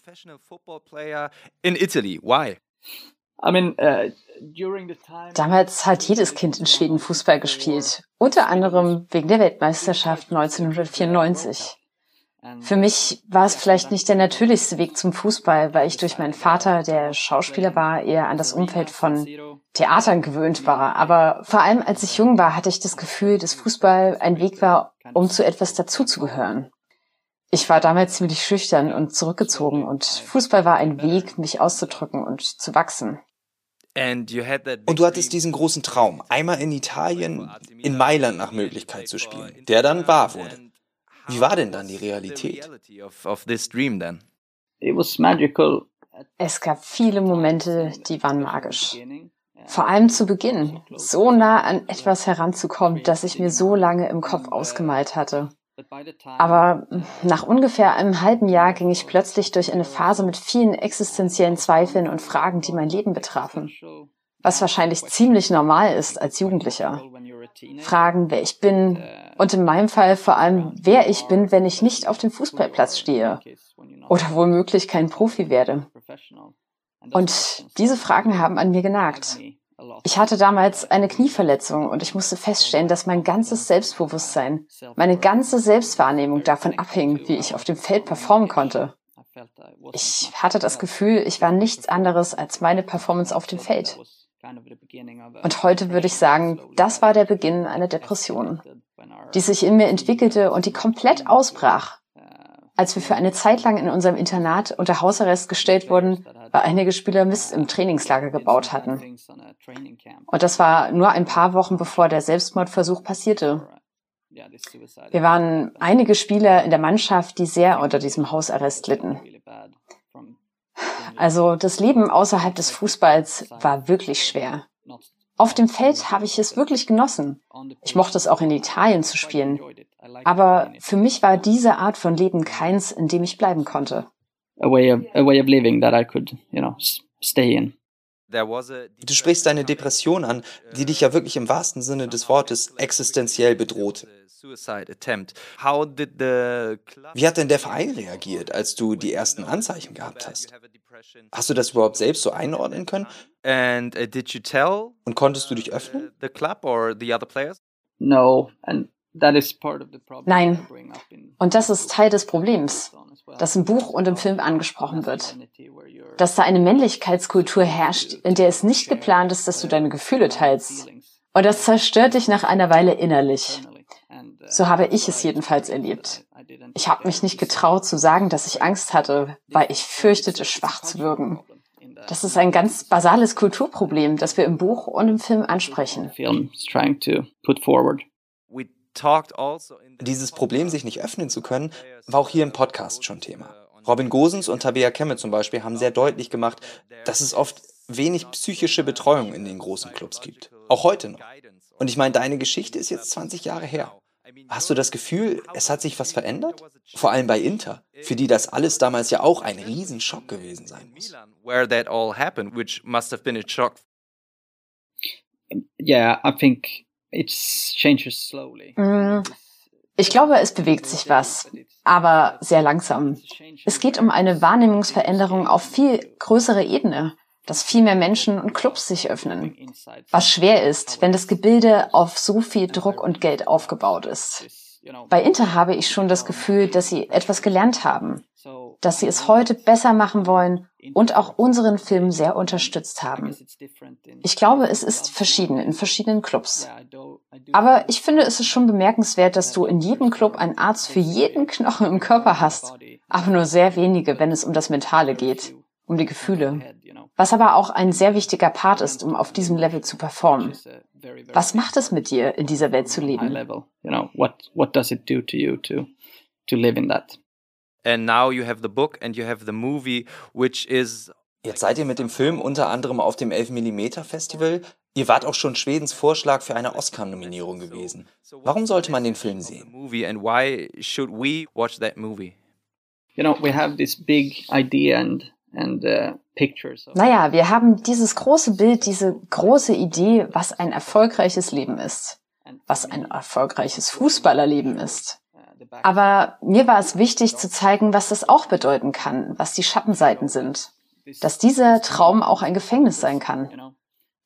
In Italy, why? I mean, uh, Damals hat jedes Kind in Schweden Fußball gespielt, unter anderem wegen der Weltmeisterschaft 1994. Für mich war es vielleicht nicht der natürlichste Weg zum Fußball, weil ich durch meinen Vater, der Schauspieler war, eher an das Umfeld von Theatern gewöhnt war. Aber vor allem als ich jung war, hatte ich das Gefühl, dass Fußball ein Weg war, um zu etwas dazuzugehören. Ich war damals ziemlich schüchtern und zurückgezogen und Fußball war ein Weg, mich auszudrücken und zu wachsen. Und du hattest diesen großen Traum, einmal in Italien, in Mailand nach Möglichkeit zu spielen, der dann wahr wurde. Wie war denn dann die Realität? Es gab viele Momente, die waren magisch. Vor allem zu Beginn, so nah an etwas heranzukommen, das ich mir so lange im Kopf ausgemalt hatte. Aber nach ungefähr einem halben Jahr ging ich plötzlich durch eine Phase mit vielen existenziellen Zweifeln und Fragen, die mein Leben betrafen. Was wahrscheinlich ziemlich normal ist als Jugendlicher. Fragen, wer ich bin und in meinem Fall vor allem, wer ich bin, wenn ich nicht auf dem Fußballplatz stehe oder womöglich kein Profi werde. Und diese Fragen haben an mir genagt. Ich hatte damals eine Knieverletzung und ich musste feststellen, dass mein ganzes Selbstbewusstsein, meine ganze Selbstwahrnehmung davon abhing, wie ich auf dem Feld performen konnte. Ich hatte das Gefühl, ich war nichts anderes als meine Performance auf dem Feld. Und heute würde ich sagen, das war der Beginn einer Depression, die sich in mir entwickelte und die komplett ausbrach, als wir für eine Zeit lang in unserem Internat unter Hausarrest gestellt wurden, weil einige Spieler Mist im Trainingslager gebaut hatten. Und das war nur ein paar Wochen bevor der Selbstmordversuch passierte. Wir waren einige Spieler in der Mannschaft, die sehr unter diesem Hausarrest litten. Also das Leben außerhalb des Fußballs war wirklich schwer. Auf dem Feld habe ich es wirklich genossen. Ich mochte es auch in Italien zu spielen. Aber für mich war diese Art von Leben keins, in dem ich bleiben konnte. A way of, a way of living that I could, you know, stay in. Du sprichst deine Depression an, die dich ja wirklich im wahrsten Sinne des Wortes existenziell bedroht. Wie hat denn der Verein reagiert, als du die ersten Anzeichen gehabt hast? Hast du das überhaupt selbst so einordnen können? Uh, Und konntest du dich öffnen? No, and Nein. Und das ist Teil des Problems, das im Buch und im Film angesprochen wird. Dass da eine Männlichkeitskultur herrscht, in der es nicht geplant ist, dass du deine Gefühle teilst. Und das zerstört dich nach einer Weile innerlich. So habe ich es jedenfalls erlebt. Ich habe mich nicht getraut zu sagen, dass ich Angst hatte, weil ich fürchtete, schwach zu wirken. Das ist ein ganz basales Kulturproblem, das wir im Buch und im Film ansprechen. Also Dieses Problem, sich nicht öffnen zu können, war auch hier im Podcast schon Thema. Robin Gosens und Tabea Kemme zum Beispiel haben sehr deutlich gemacht, dass es oft wenig psychische Betreuung in den großen Clubs gibt. Auch heute noch. Und ich meine, deine Geschichte ist jetzt 20 Jahre her. Hast du das Gefühl, es hat sich was verändert? Vor allem bei Inter, für die das alles damals ja auch ein Riesenschock gewesen sein muss. Where that all happened, which must have been a shock. Yeah, I think it changes slowly. Mm, ich glaube, es bewegt sich was, aber sehr langsam. Es geht um eine Wahrnehmungsveränderung auf viel größere Ebene dass viel mehr Menschen und Clubs sich öffnen. Was schwer ist, wenn das Gebilde auf so viel Druck und Geld aufgebaut ist. Bei Inter habe ich schon das Gefühl, dass sie etwas gelernt haben, dass sie es heute besser machen wollen und auch unseren Film sehr unterstützt haben. Ich glaube, es ist verschieden in verschiedenen Clubs. Aber ich finde, es ist schon bemerkenswert, dass du in jedem Club einen Arzt für jeden Knochen im Körper hast, aber nur sehr wenige, wenn es um das Mentale geht, um die Gefühle was aber auch ein sehr wichtiger Part ist, um auf diesem Level zu performen. Was macht es mit dir, in dieser Welt zu leben? Jetzt seid ihr mit dem Film unter anderem auf dem 11mm Festival. Ihr wart auch schon Schwedens Vorschlag für eine Oscar-Nominierung gewesen. Warum sollte man den Film sehen? You know, we have this big idea and and uh, naja, wir haben dieses große Bild, diese große Idee, was ein erfolgreiches Leben ist, was ein erfolgreiches Fußballerleben ist. Aber mir war es wichtig zu zeigen, was das auch bedeuten kann, was die Schattenseiten sind, dass dieser Traum auch ein Gefängnis sein kann.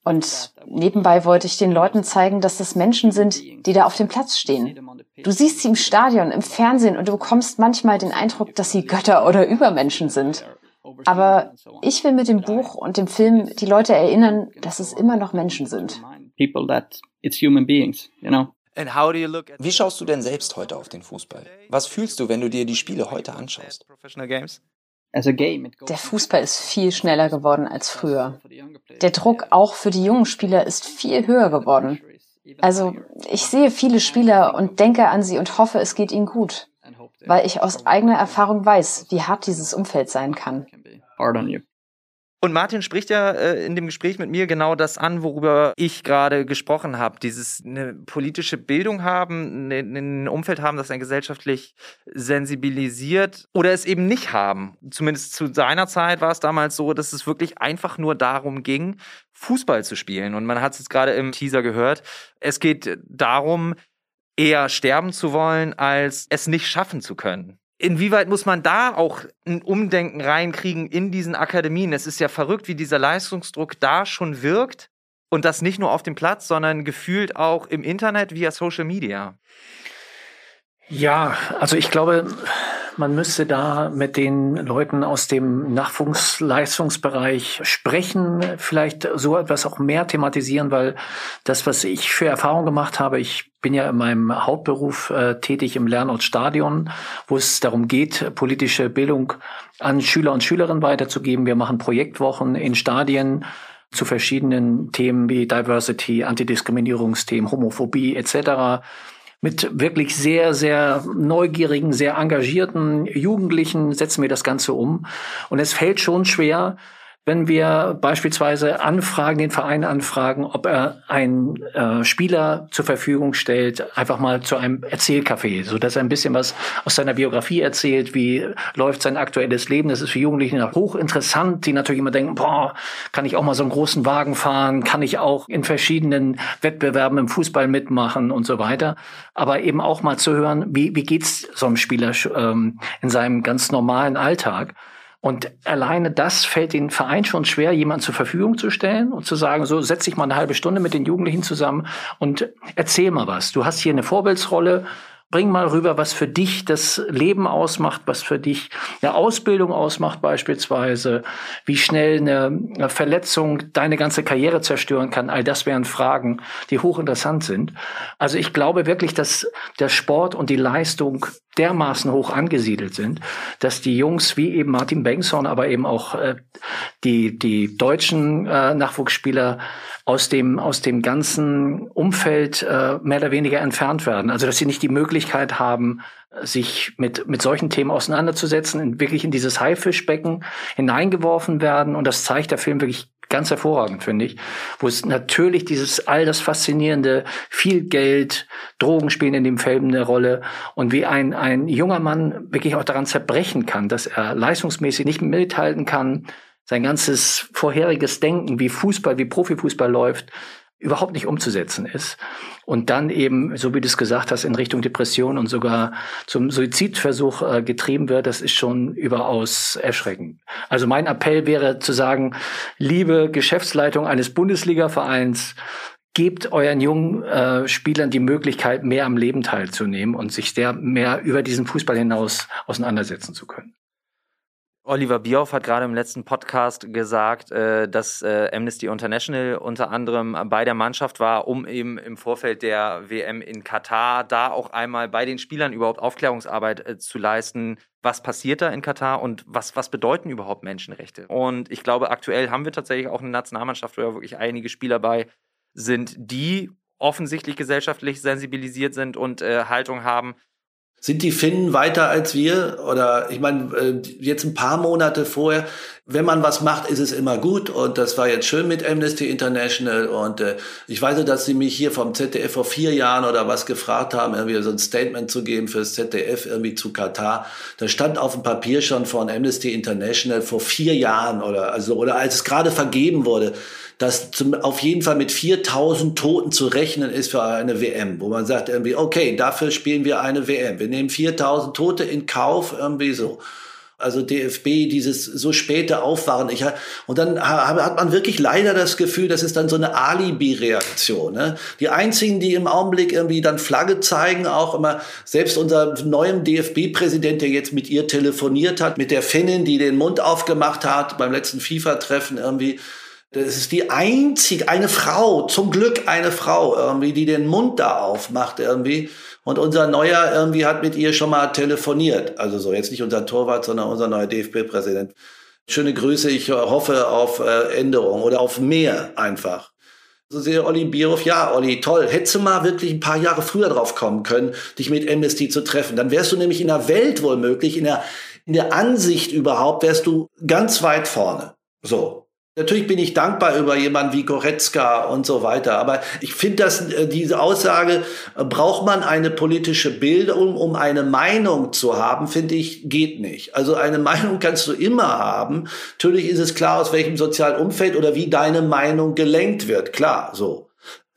Und nebenbei wollte ich den Leuten zeigen, dass das Menschen sind, die da auf dem Platz stehen. Du siehst sie im Stadion, im Fernsehen und du bekommst manchmal den Eindruck, dass sie Götter oder Übermenschen sind. Aber ich will mit dem Buch und dem Film die Leute erinnern, dass es immer noch Menschen sind. Wie schaust du denn selbst heute auf den Fußball? Was fühlst du, wenn du dir die Spiele heute anschaust? Der Fußball ist viel schneller geworden als früher. Der Druck auch für die jungen Spieler ist viel höher geworden. Also ich sehe viele Spieler und denke an sie und hoffe, es geht ihnen gut weil ich aus eigener Erfahrung weiß, wie hart dieses Umfeld sein kann. Und Martin spricht ja äh, in dem Gespräch mit mir genau das an, worüber ich gerade gesprochen habe. Dieses eine politische Bildung haben, ne, ein Umfeld haben, das einen gesellschaftlich sensibilisiert oder es eben nicht haben. Zumindest zu seiner Zeit war es damals so, dass es wirklich einfach nur darum ging, Fußball zu spielen. Und man hat es jetzt gerade im Teaser gehört. Es geht darum, eher sterben zu wollen, als es nicht schaffen zu können. Inwieweit muss man da auch ein Umdenken reinkriegen in diesen Akademien? Es ist ja verrückt, wie dieser Leistungsdruck da schon wirkt und das nicht nur auf dem Platz, sondern gefühlt auch im Internet via Social Media. Ja, also ich glaube, man müsste da mit den Leuten aus dem Nachwuchsleistungsbereich sprechen, vielleicht so etwas auch mehr thematisieren, weil das, was ich für Erfahrungen gemacht habe, ich bin ja in meinem Hauptberuf äh, tätig im Lernort-Stadion, wo es darum geht, politische Bildung an Schüler und Schülerinnen weiterzugeben. Wir machen Projektwochen in Stadien zu verschiedenen Themen wie Diversity, Antidiskriminierungsthemen, Homophobie etc mit wirklich sehr, sehr neugierigen, sehr engagierten Jugendlichen setzen wir das Ganze um. Und es fällt schon schwer, wenn wir beispielsweise anfragen, den Verein anfragen, ob er einen äh, Spieler zur Verfügung stellt, einfach mal zu einem Erzählcafé, so dass er ein bisschen was aus seiner Biografie erzählt, wie läuft sein aktuelles Leben. Das ist für Jugendliche hochinteressant, die natürlich immer denken, boah, kann ich auch mal so einen großen Wagen fahren, kann ich auch in verschiedenen Wettbewerben im Fußball mitmachen und so weiter. Aber eben auch mal zu hören, wie, wie geht's so einem Spieler ähm, in seinem ganz normalen Alltag. Und alleine das fällt den Verein schon schwer, jemand zur Verfügung zu stellen und zu sagen, so setz dich mal eine halbe Stunde mit den Jugendlichen zusammen und erzähl mal was. Du hast hier eine Vorbildsrolle Bring mal rüber, was für dich das Leben ausmacht, was für dich eine Ausbildung ausmacht beispielsweise, wie schnell eine Verletzung deine ganze Karriere zerstören kann. All das wären Fragen, die hochinteressant sind. Also ich glaube wirklich, dass der Sport und die Leistung dermaßen hoch angesiedelt sind, dass die Jungs wie eben Martin Bengtsson, aber eben auch äh, die, die deutschen äh, Nachwuchsspieler aus dem, aus dem ganzen Umfeld äh, mehr oder weniger entfernt werden. Also dass sie nicht die Möglichkeit haben, sich mit, mit solchen Themen auseinanderzusetzen, in, wirklich in dieses Haifischbecken hineingeworfen werden. Und das zeigt der Film wirklich ganz hervorragend, finde ich, wo es natürlich dieses all das faszinierende, viel Geld, Drogen spielen in dem Film eine Rolle und wie ein, ein junger Mann wirklich auch daran zerbrechen kann, dass er leistungsmäßig nicht mithalten kann, sein ganzes vorheriges Denken, wie Fußball, wie Profifußball läuft, überhaupt nicht umzusetzen ist. Und dann eben, so wie du es gesagt hast, in Richtung Depression und sogar zum Suizidversuch äh, getrieben wird, das ist schon überaus erschreckend. Also mein Appell wäre zu sagen, liebe Geschäftsleitung eines Bundesliga-Vereins, gebt euren jungen äh, Spielern die Möglichkeit, mehr am Leben teilzunehmen und sich der mehr über diesen Fußball hinaus auseinandersetzen zu können. Oliver Bierhoff hat gerade im letzten Podcast gesagt, äh, dass äh, Amnesty International unter anderem bei der Mannschaft war, um eben im Vorfeld der WM in Katar da auch einmal bei den Spielern überhaupt Aufklärungsarbeit äh, zu leisten. Was passiert da in Katar und was, was bedeuten überhaupt Menschenrechte? Und ich glaube, aktuell haben wir tatsächlich auch eine Nationalmannschaft, wo ja wirklich einige Spieler bei sind, die offensichtlich gesellschaftlich sensibilisiert sind und äh, Haltung haben, sind die Finnen weiter als wir? Oder ich meine, äh, jetzt ein paar Monate vorher, wenn man was macht, ist es immer gut. Und das war jetzt schön mit Amnesty International. Und äh, ich weiß, dass sie mich hier vom ZDF vor vier Jahren oder was gefragt haben, irgendwie so ein Statement zu geben fürs ZDF irgendwie zu Katar. Da stand auf dem Papier schon von Amnesty International vor vier Jahren oder also oder als es gerade vergeben wurde dass zum, auf jeden Fall mit 4000 Toten zu rechnen ist für eine WM, wo man sagt irgendwie, okay, dafür spielen wir eine WM. Wir nehmen 4000 Tote in Kauf, irgendwie so. Also DFB, dieses so späte Aufwachen. Ich, und dann hat man wirklich leider das Gefühl, das ist dann so eine Alibi-Reaktion. Ne? Die einzigen, die im Augenblick irgendwie dann Flagge zeigen, auch immer, selbst unser neuem DFB-Präsident, der jetzt mit ihr telefoniert hat, mit der Finnin, die den Mund aufgemacht hat beim letzten FIFA-Treffen irgendwie, das ist die einzige, eine Frau, zum Glück eine Frau irgendwie, die den Mund da aufmacht irgendwie. Und unser neuer irgendwie hat mit ihr schon mal telefoniert. Also so, jetzt nicht unser Torwart, sondern unser neuer DFB-Präsident. Schöne Grüße, ich hoffe auf äh, Änderung oder auf mehr einfach. So sehe Olli Bierhoff, ja, Olli, toll. Hättest du mal wirklich ein paar Jahre früher drauf kommen können, dich mit Amnesty zu treffen. Dann wärst du nämlich in der Welt wohl möglich, in der, in der Ansicht überhaupt, wärst du ganz weit vorne. So. Natürlich bin ich dankbar über jemanden wie Goretzka und so weiter. Aber ich finde, dass äh, diese Aussage, äh, braucht man eine politische Bildung, um eine Meinung zu haben, finde ich, geht nicht. Also eine Meinung kannst du immer haben. Natürlich ist es klar, aus welchem sozialen Umfeld oder wie deine Meinung gelenkt wird. Klar, so.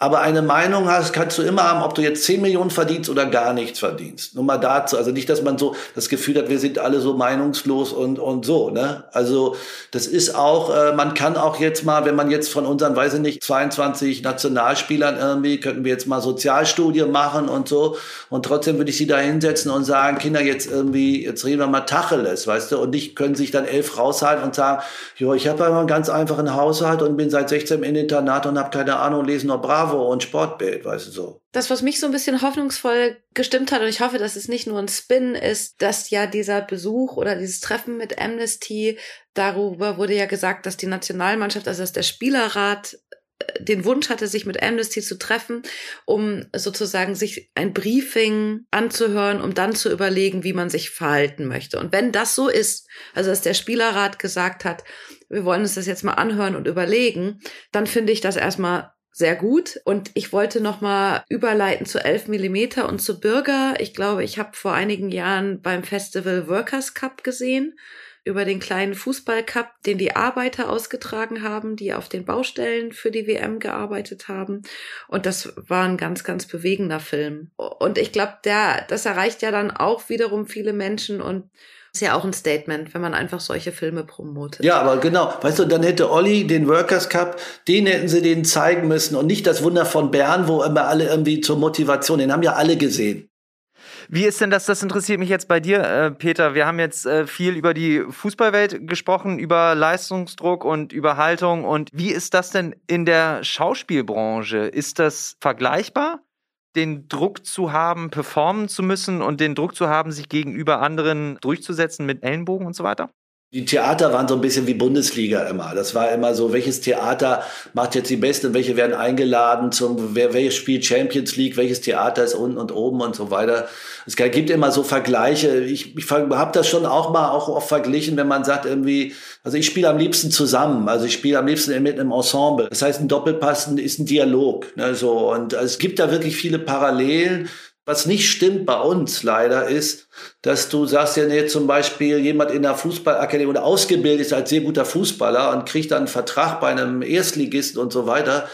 Aber eine Meinung hast, kannst du immer haben, ob du jetzt 10 Millionen verdienst oder gar nichts verdienst. Nur mal dazu. Also nicht, dass man so das Gefühl hat, wir sind alle so meinungslos und, und so, ne? Also, das ist auch, äh, man kann auch jetzt mal, wenn man jetzt von unseren, weiß ich nicht, 22 Nationalspielern irgendwie, könnten wir jetzt mal Sozialstudie machen und so. Und trotzdem würde ich sie da hinsetzen und sagen, Kinder, jetzt irgendwie, jetzt reden wir mal Tacheles, weißt du? Und nicht können sich dann elf raushalten und sagen, jo, ich habe einen ganz einfachen Haushalt und bin seit 16 im Internat und habe keine Ahnung, lesen noch Bravo Bravo und Sportbild, weißt du so. Das, was mich so ein bisschen hoffnungsvoll gestimmt hat, und ich hoffe, dass es nicht nur ein Spin ist, dass ja dieser Besuch oder dieses Treffen mit Amnesty, darüber wurde ja gesagt, dass die Nationalmannschaft, also dass der Spielerrat äh, den Wunsch hatte, sich mit Amnesty zu treffen, um sozusagen sich ein Briefing anzuhören, um dann zu überlegen, wie man sich verhalten möchte. Und wenn das so ist, also dass der Spielerrat gesagt hat, wir wollen uns das jetzt mal anhören und überlegen, dann finde ich das erstmal sehr gut. Und ich wollte nochmal überleiten zu 11 Millimeter und zu Bürger. Ich glaube, ich habe vor einigen Jahren beim Festival Workers Cup gesehen über den kleinen Fußballcup, den die Arbeiter ausgetragen haben, die auf den Baustellen für die WM gearbeitet haben. Und das war ein ganz, ganz bewegender Film. Und ich glaube, der, das erreicht ja dann auch wiederum viele Menschen und ist ja auch ein Statement, wenn man einfach solche Filme promotet. Ja, aber genau. Weißt du, dann hätte Olli den Workers Cup, den hätten sie denen zeigen müssen und nicht das Wunder von Bern, wo immer alle irgendwie zur Motivation, den haben ja alle gesehen. Wie ist denn das? Das interessiert mich jetzt bei dir, äh, Peter. Wir haben jetzt äh, viel über die Fußballwelt gesprochen, über Leistungsdruck und über Haltung. Und wie ist das denn in der Schauspielbranche? Ist das vergleichbar? Den Druck zu haben, performen zu müssen und den Druck zu haben, sich gegenüber anderen durchzusetzen mit Ellenbogen und so weiter? Die Theater waren so ein bisschen wie Bundesliga immer. Das war immer so, welches Theater macht jetzt die Besten, welche werden eingeladen zum, wer, welches spielt Champions League, welches Theater ist unten und oben und so weiter. Es gibt immer so Vergleiche. Ich, ich habe das schon auch mal auch oft verglichen, wenn man sagt irgendwie, also ich spiele am liebsten zusammen, also ich spiele am liebsten mit einem Ensemble. Das heißt, ein Doppelpass ist ein Dialog. Ne, so. Und es gibt da wirklich viele Parallelen. Was nicht stimmt bei uns leider ist, dass du sagst ja, nee, zum Beispiel jemand in der Fußballakademie oder ausgebildet ist als sehr guter Fußballer und kriegt dann einen Vertrag bei einem Erstligisten und so weiter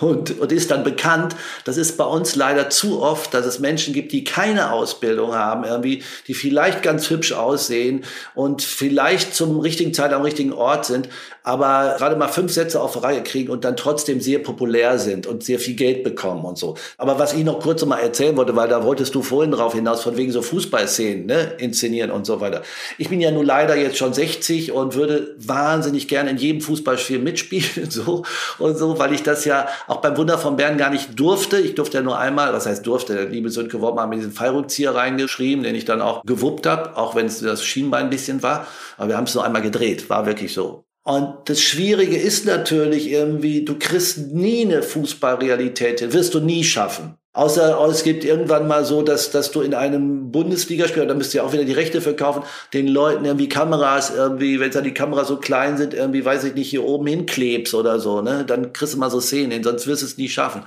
und, und ist dann bekannt. Das ist bei uns leider zu oft, dass es Menschen gibt, die keine Ausbildung haben, irgendwie, die vielleicht ganz hübsch aussehen und vielleicht zum richtigen Zeit am richtigen Ort sind, aber gerade mal fünf Sätze auf Reihe kriegen und dann trotzdem sehr populär sind und sehr viel Geld bekommen und so. Aber was ich noch kurz mal erzählen wollte, weil da wolltest du vorhin drauf hinaus, von wegen so Fußballszenen, ne, inszenieren und so weiter. Ich bin ja nun leider jetzt schon 60 und würde wahnsinnig gerne in jedem Fußballspiel mitspielen, so und so, weil ich das ja ja auch beim Wunder von Bern gar nicht durfte. Ich durfte ja nur einmal, was heißt durfte, der liebe Sönke Wortmann hat mir diesen Fallrückzieher reingeschrieben, den ich dann auch gewuppt habe, auch wenn es das Schienbein ein bisschen war. Aber wir haben es nur einmal gedreht, war wirklich so. Und das Schwierige ist natürlich irgendwie, du kriegst nie eine Fußballrealität wirst du nie schaffen. Außer es gibt irgendwann mal so, dass, dass du in einem Bundesligaspiel, da müsst ihr auch wieder die Rechte verkaufen, den Leuten irgendwie Kameras irgendwie, wenn da die Kameras so klein sind, irgendwie, weiß ich nicht, hier oben hinklebst oder so, ne, dann kriegst du mal so Szenen hin, sonst wirst du es nie schaffen.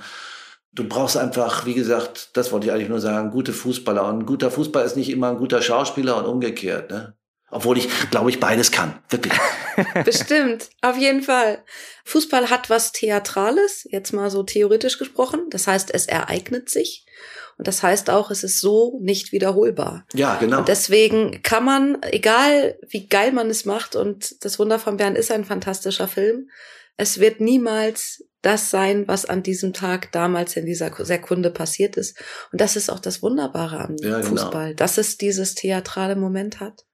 Du brauchst einfach, wie gesagt, das wollte ich eigentlich nur sagen, gute Fußballer. Und ein guter Fußball ist nicht immer ein guter Schauspieler und umgekehrt, ne? Obwohl ich, glaube ich, beides kann. Wirklich. Bestimmt, auf jeden Fall. Fußball hat was Theatrales, jetzt mal so theoretisch gesprochen. Das heißt, es ereignet sich. Und das heißt auch, es ist so nicht wiederholbar. Ja, genau. Und deswegen kann man, egal wie geil man es macht, und das Wunder von Bern ist ein fantastischer Film, es wird niemals das sein, was an diesem Tag damals in dieser Sekunde passiert ist. Und das ist auch das Wunderbare am ja, genau. Fußball, genau. dass es dieses theatrale Moment hat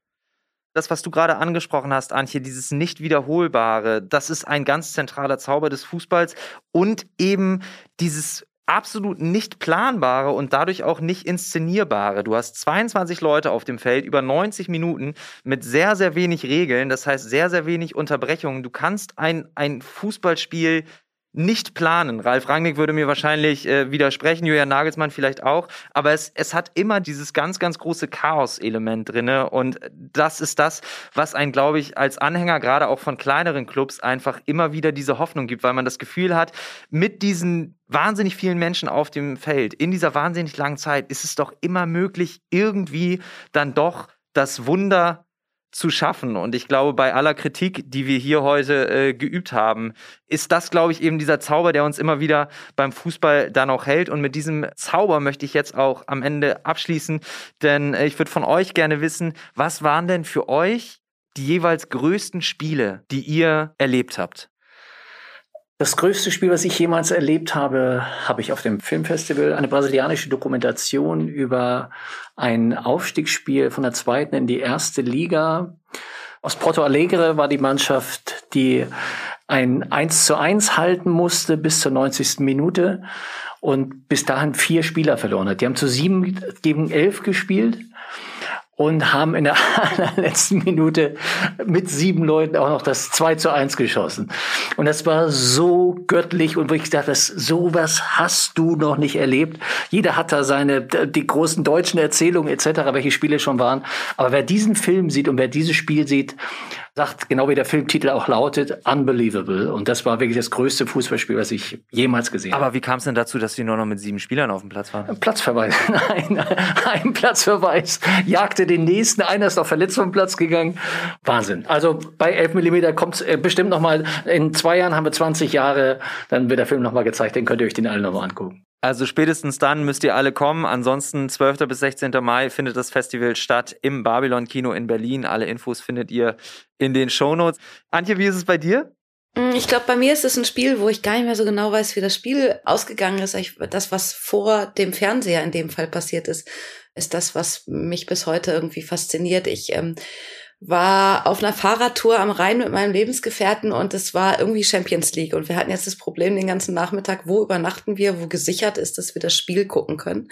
das, was du gerade angesprochen hast, Antje, dieses nicht wiederholbare, das ist ein ganz zentraler Zauber des Fußballs und eben dieses absolut nicht planbare und dadurch auch nicht inszenierbare. Du hast 22 Leute auf dem Feld über 90 Minuten mit sehr, sehr wenig Regeln, das heißt sehr, sehr wenig Unterbrechungen. Du kannst ein, ein Fußballspiel nicht planen. Ralf Rangnick würde mir wahrscheinlich äh, widersprechen, Julian Nagelsmann vielleicht auch, aber es, es hat immer dieses ganz, ganz große Chaos-Element drinne und das ist das, was einen, glaube ich, als Anhänger gerade auch von kleineren Clubs einfach immer wieder diese Hoffnung gibt, weil man das Gefühl hat, mit diesen wahnsinnig vielen Menschen auf dem Feld, in dieser wahnsinnig langen Zeit, ist es doch immer möglich, irgendwie dann doch das Wunder zu schaffen. Und ich glaube, bei aller Kritik, die wir hier heute äh, geübt haben, ist das, glaube ich, eben dieser Zauber, der uns immer wieder beim Fußball dann auch hält. Und mit diesem Zauber möchte ich jetzt auch am Ende abschließen, denn äh, ich würde von euch gerne wissen, was waren denn für euch die jeweils größten Spiele, die ihr erlebt habt? Das größte Spiel, was ich jemals erlebt habe, habe ich auf dem Filmfestival, eine brasilianische Dokumentation über ein Aufstiegsspiel von der zweiten in die erste Liga. Aus Porto Alegre war die Mannschaft, die ein 1 zu 1 halten musste bis zur 90. Minute und bis dahin vier Spieler verloren hat. Die haben zu sieben gegen elf gespielt und haben in der letzten Minute mit sieben Leuten auch noch das 2 zu 1 geschossen. Und das war so göttlich und wo ich dachte, das, sowas hast du noch nicht erlebt. Jeder hat da seine, die großen deutschen Erzählungen etc., welche Spiele schon waren. Aber wer diesen Film sieht und wer dieses Spiel sieht, sagt, genau wie der Filmtitel auch lautet, Unbelievable. Und das war wirklich das größte Fußballspiel, was ich jemals gesehen habe. Aber wie kam es denn dazu, dass die nur noch mit sieben Spielern auf dem Platz waren? Platzverweis. Nein, ein Platzverweis jagte den nächsten. Einer ist noch verletzt vom Platz gegangen. Wahnsinn. Also bei 11 Millimeter kommt es äh, bestimmt noch mal. In zwei Jahren haben wir 20 Jahre. Dann wird der Film noch mal gezeigt. Den könnt ihr euch den allen noch mal angucken. Also spätestens dann müsst ihr alle kommen. Ansonsten 12. bis 16. Mai findet das Festival statt im Babylon Kino in Berlin. Alle Infos findet ihr in den Shownotes. Antje, wie ist es bei dir? Mm, ich glaube, bei mir ist es ein Spiel, wo ich gar nicht mehr so genau weiß, wie das Spiel ausgegangen ist. Das, was vor dem Fernseher in dem Fall passiert ist, ist das, was mich bis heute irgendwie fasziniert. Ich ähm, war auf einer Fahrradtour am Rhein mit meinem Lebensgefährten und es war irgendwie Champions League. Und wir hatten jetzt das Problem den ganzen Nachmittag, wo übernachten wir, wo gesichert ist, dass wir das Spiel gucken können.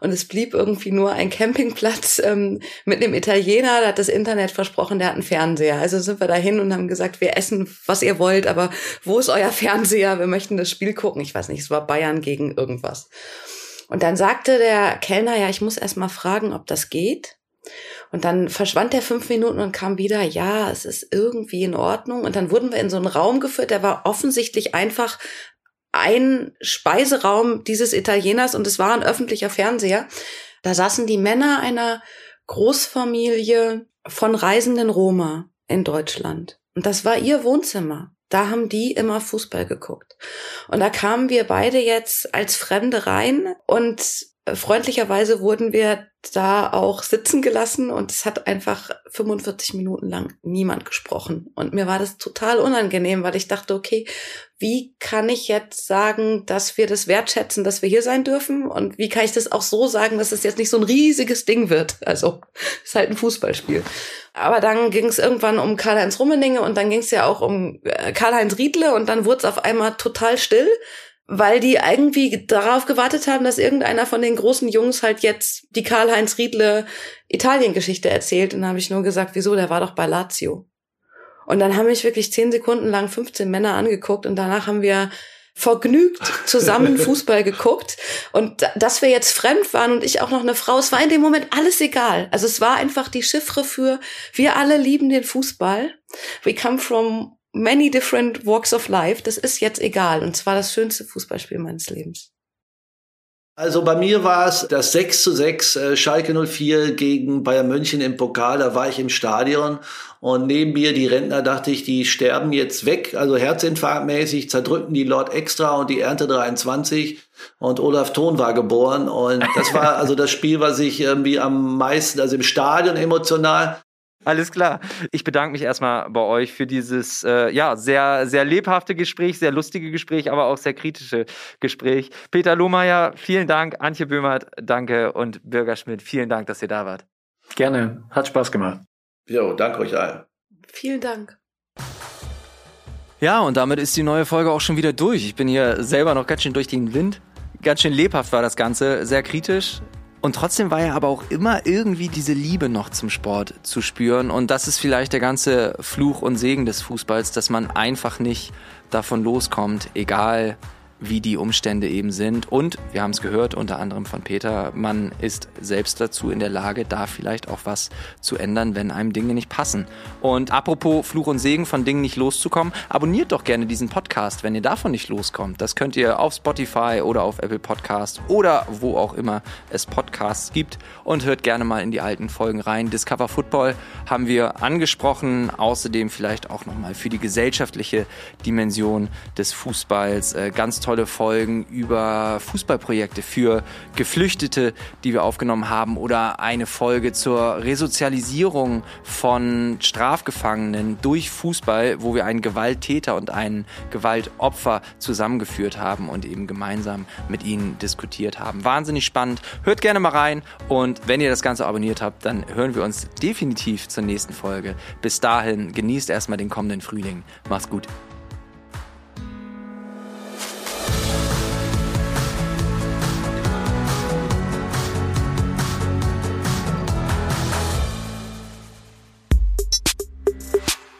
Und es blieb irgendwie nur ein Campingplatz ähm, mit einem Italiener, der hat das Internet versprochen, der hat einen Fernseher. Also sind wir dahin und haben gesagt, wir essen, was ihr wollt, aber wo ist euer Fernseher? Wir möchten das Spiel gucken. Ich weiß nicht, es war Bayern gegen irgendwas. Und dann sagte der Kellner, ja, ich muss erst mal fragen, ob das geht. Und dann verschwand er fünf Minuten und kam wieder, ja, es ist irgendwie in Ordnung. Und dann wurden wir in so einen Raum geführt, der war offensichtlich einfach ein Speiseraum dieses Italieners und es war ein öffentlicher Fernseher. Da saßen die Männer einer Großfamilie von reisenden Roma in Deutschland. Und das war ihr Wohnzimmer. Da haben die immer Fußball geguckt. Und da kamen wir beide jetzt als Fremde rein und freundlicherweise wurden wir da auch sitzen gelassen und es hat einfach 45 Minuten lang niemand gesprochen. Und mir war das total unangenehm, weil ich dachte, okay, wie kann ich jetzt sagen, dass wir das wertschätzen, dass wir hier sein dürfen? Und wie kann ich das auch so sagen, dass es jetzt nicht so ein riesiges Ding wird? Also, ist halt ein Fußballspiel. Aber dann ging es irgendwann um Karl-Heinz Rummeninge und dann ging es ja auch um äh, Karl-Heinz Riedle und dann wurde es auf einmal total still weil die irgendwie darauf gewartet haben, dass irgendeiner von den großen Jungs halt jetzt die Karl-Heinz Riedle Italien-Geschichte erzählt. Und dann habe ich nur gesagt, wieso, der war doch bei Lazio. Und dann haben mich wirklich zehn Sekunden lang 15 Männer angeguckt und danach haben wir vergnügt zusammen Fußball geguckt. Und dass wir jetzt fremd waren und ich auch noch eine Frau, es war in dem Moment alles egal. Also es war einfach die Chiffre für wir alle lieben den Fußball. We come from many different walks of life. Das ist jetzt egal. Und zwar das schönste Fußballspiel meines Lebens. Also bei mir war es das 6 zu 6 äh, Schalke 04 gegen Bayern München im Pokal. Da war ich im Stadion und neben mir die Rentner dachte ich, die sterben jetzt weg. Also Herzinfarktmäßig zerdrückten die Lord Extra und die Ernte 23 und Olaf Thon war geboren. Und das war also das Spiel, was ich irgendwie am meisten, also im Stadion emotional alles klar. Ich bedanke mich erstmal bei euch für dieses äh, ja, sehr, sehr lebhafte Gespräch, sehr lustige Gespräch, aber auch sehr kritische Gespräch. Peter Lohmeier, vielen Dank. Antje Böhmert, danke. Und Bürger Schmidt, vielen Dank, dass ihr da wart. Gerne. Hat Spaß gemacht. Jo, danke euch allen. Vielen Dank. Ja, und damit ist die neue Folge auch schon wieder durch. Ich bin hier selber noch ganz schön durch den Wind. Ganz schön lebhaft war das Ganze, sehr kritisch, Und trotzdem war ja aber auch immer irgendwie diese Liebe noch zum Sport zu spüren. Und das ist vielleicht der ganze Fluch und Segen des Fußballs, dass man einfach nicht davon loskommt, egal wie die Umstände eben sind. Und wir haben es gehört, unter anderem von Peter, man ist selbst dazu in der Lage, da vielleicht auch was zu ändern, wenn einem Dinge nicht passen. Und apropos Fluch und Segen von Dingen nicht loszukommen, abonniert doch gerne diesen Podcast, wenn ihr davon nicht loskommt. Das könnt ihr auf Spotify oder auf Apple Podcast oder wo auch immer es Podcasts gibt und hört gerne mal in die alten Folgen rein. Discover Football haben wir angesprochen, außerdem vielleicht auch nochmal für die gesellschaftliche Dimension des Fußballs äh, ganz toll tolle Folgen über Fußballprojekte für Geflüchtete, die wir aufgenommen haben oder eine Folge zur Resozialisierung von Strafgefangenen durch Fußball, wo wir einen Gewalttäter und einen Gewaltopfer zusammengeführt haben und eben gemeinsam mit ihnen diskutiert haben. Wahnsinnig spannend. Hört gerne mal rein und wenn ihr das Ganze abonniert habt, dann hören wir uns definitiv zur nächsten Folge. Bis dahin genießt erstmal den kommenden Frühling. Macht's gut.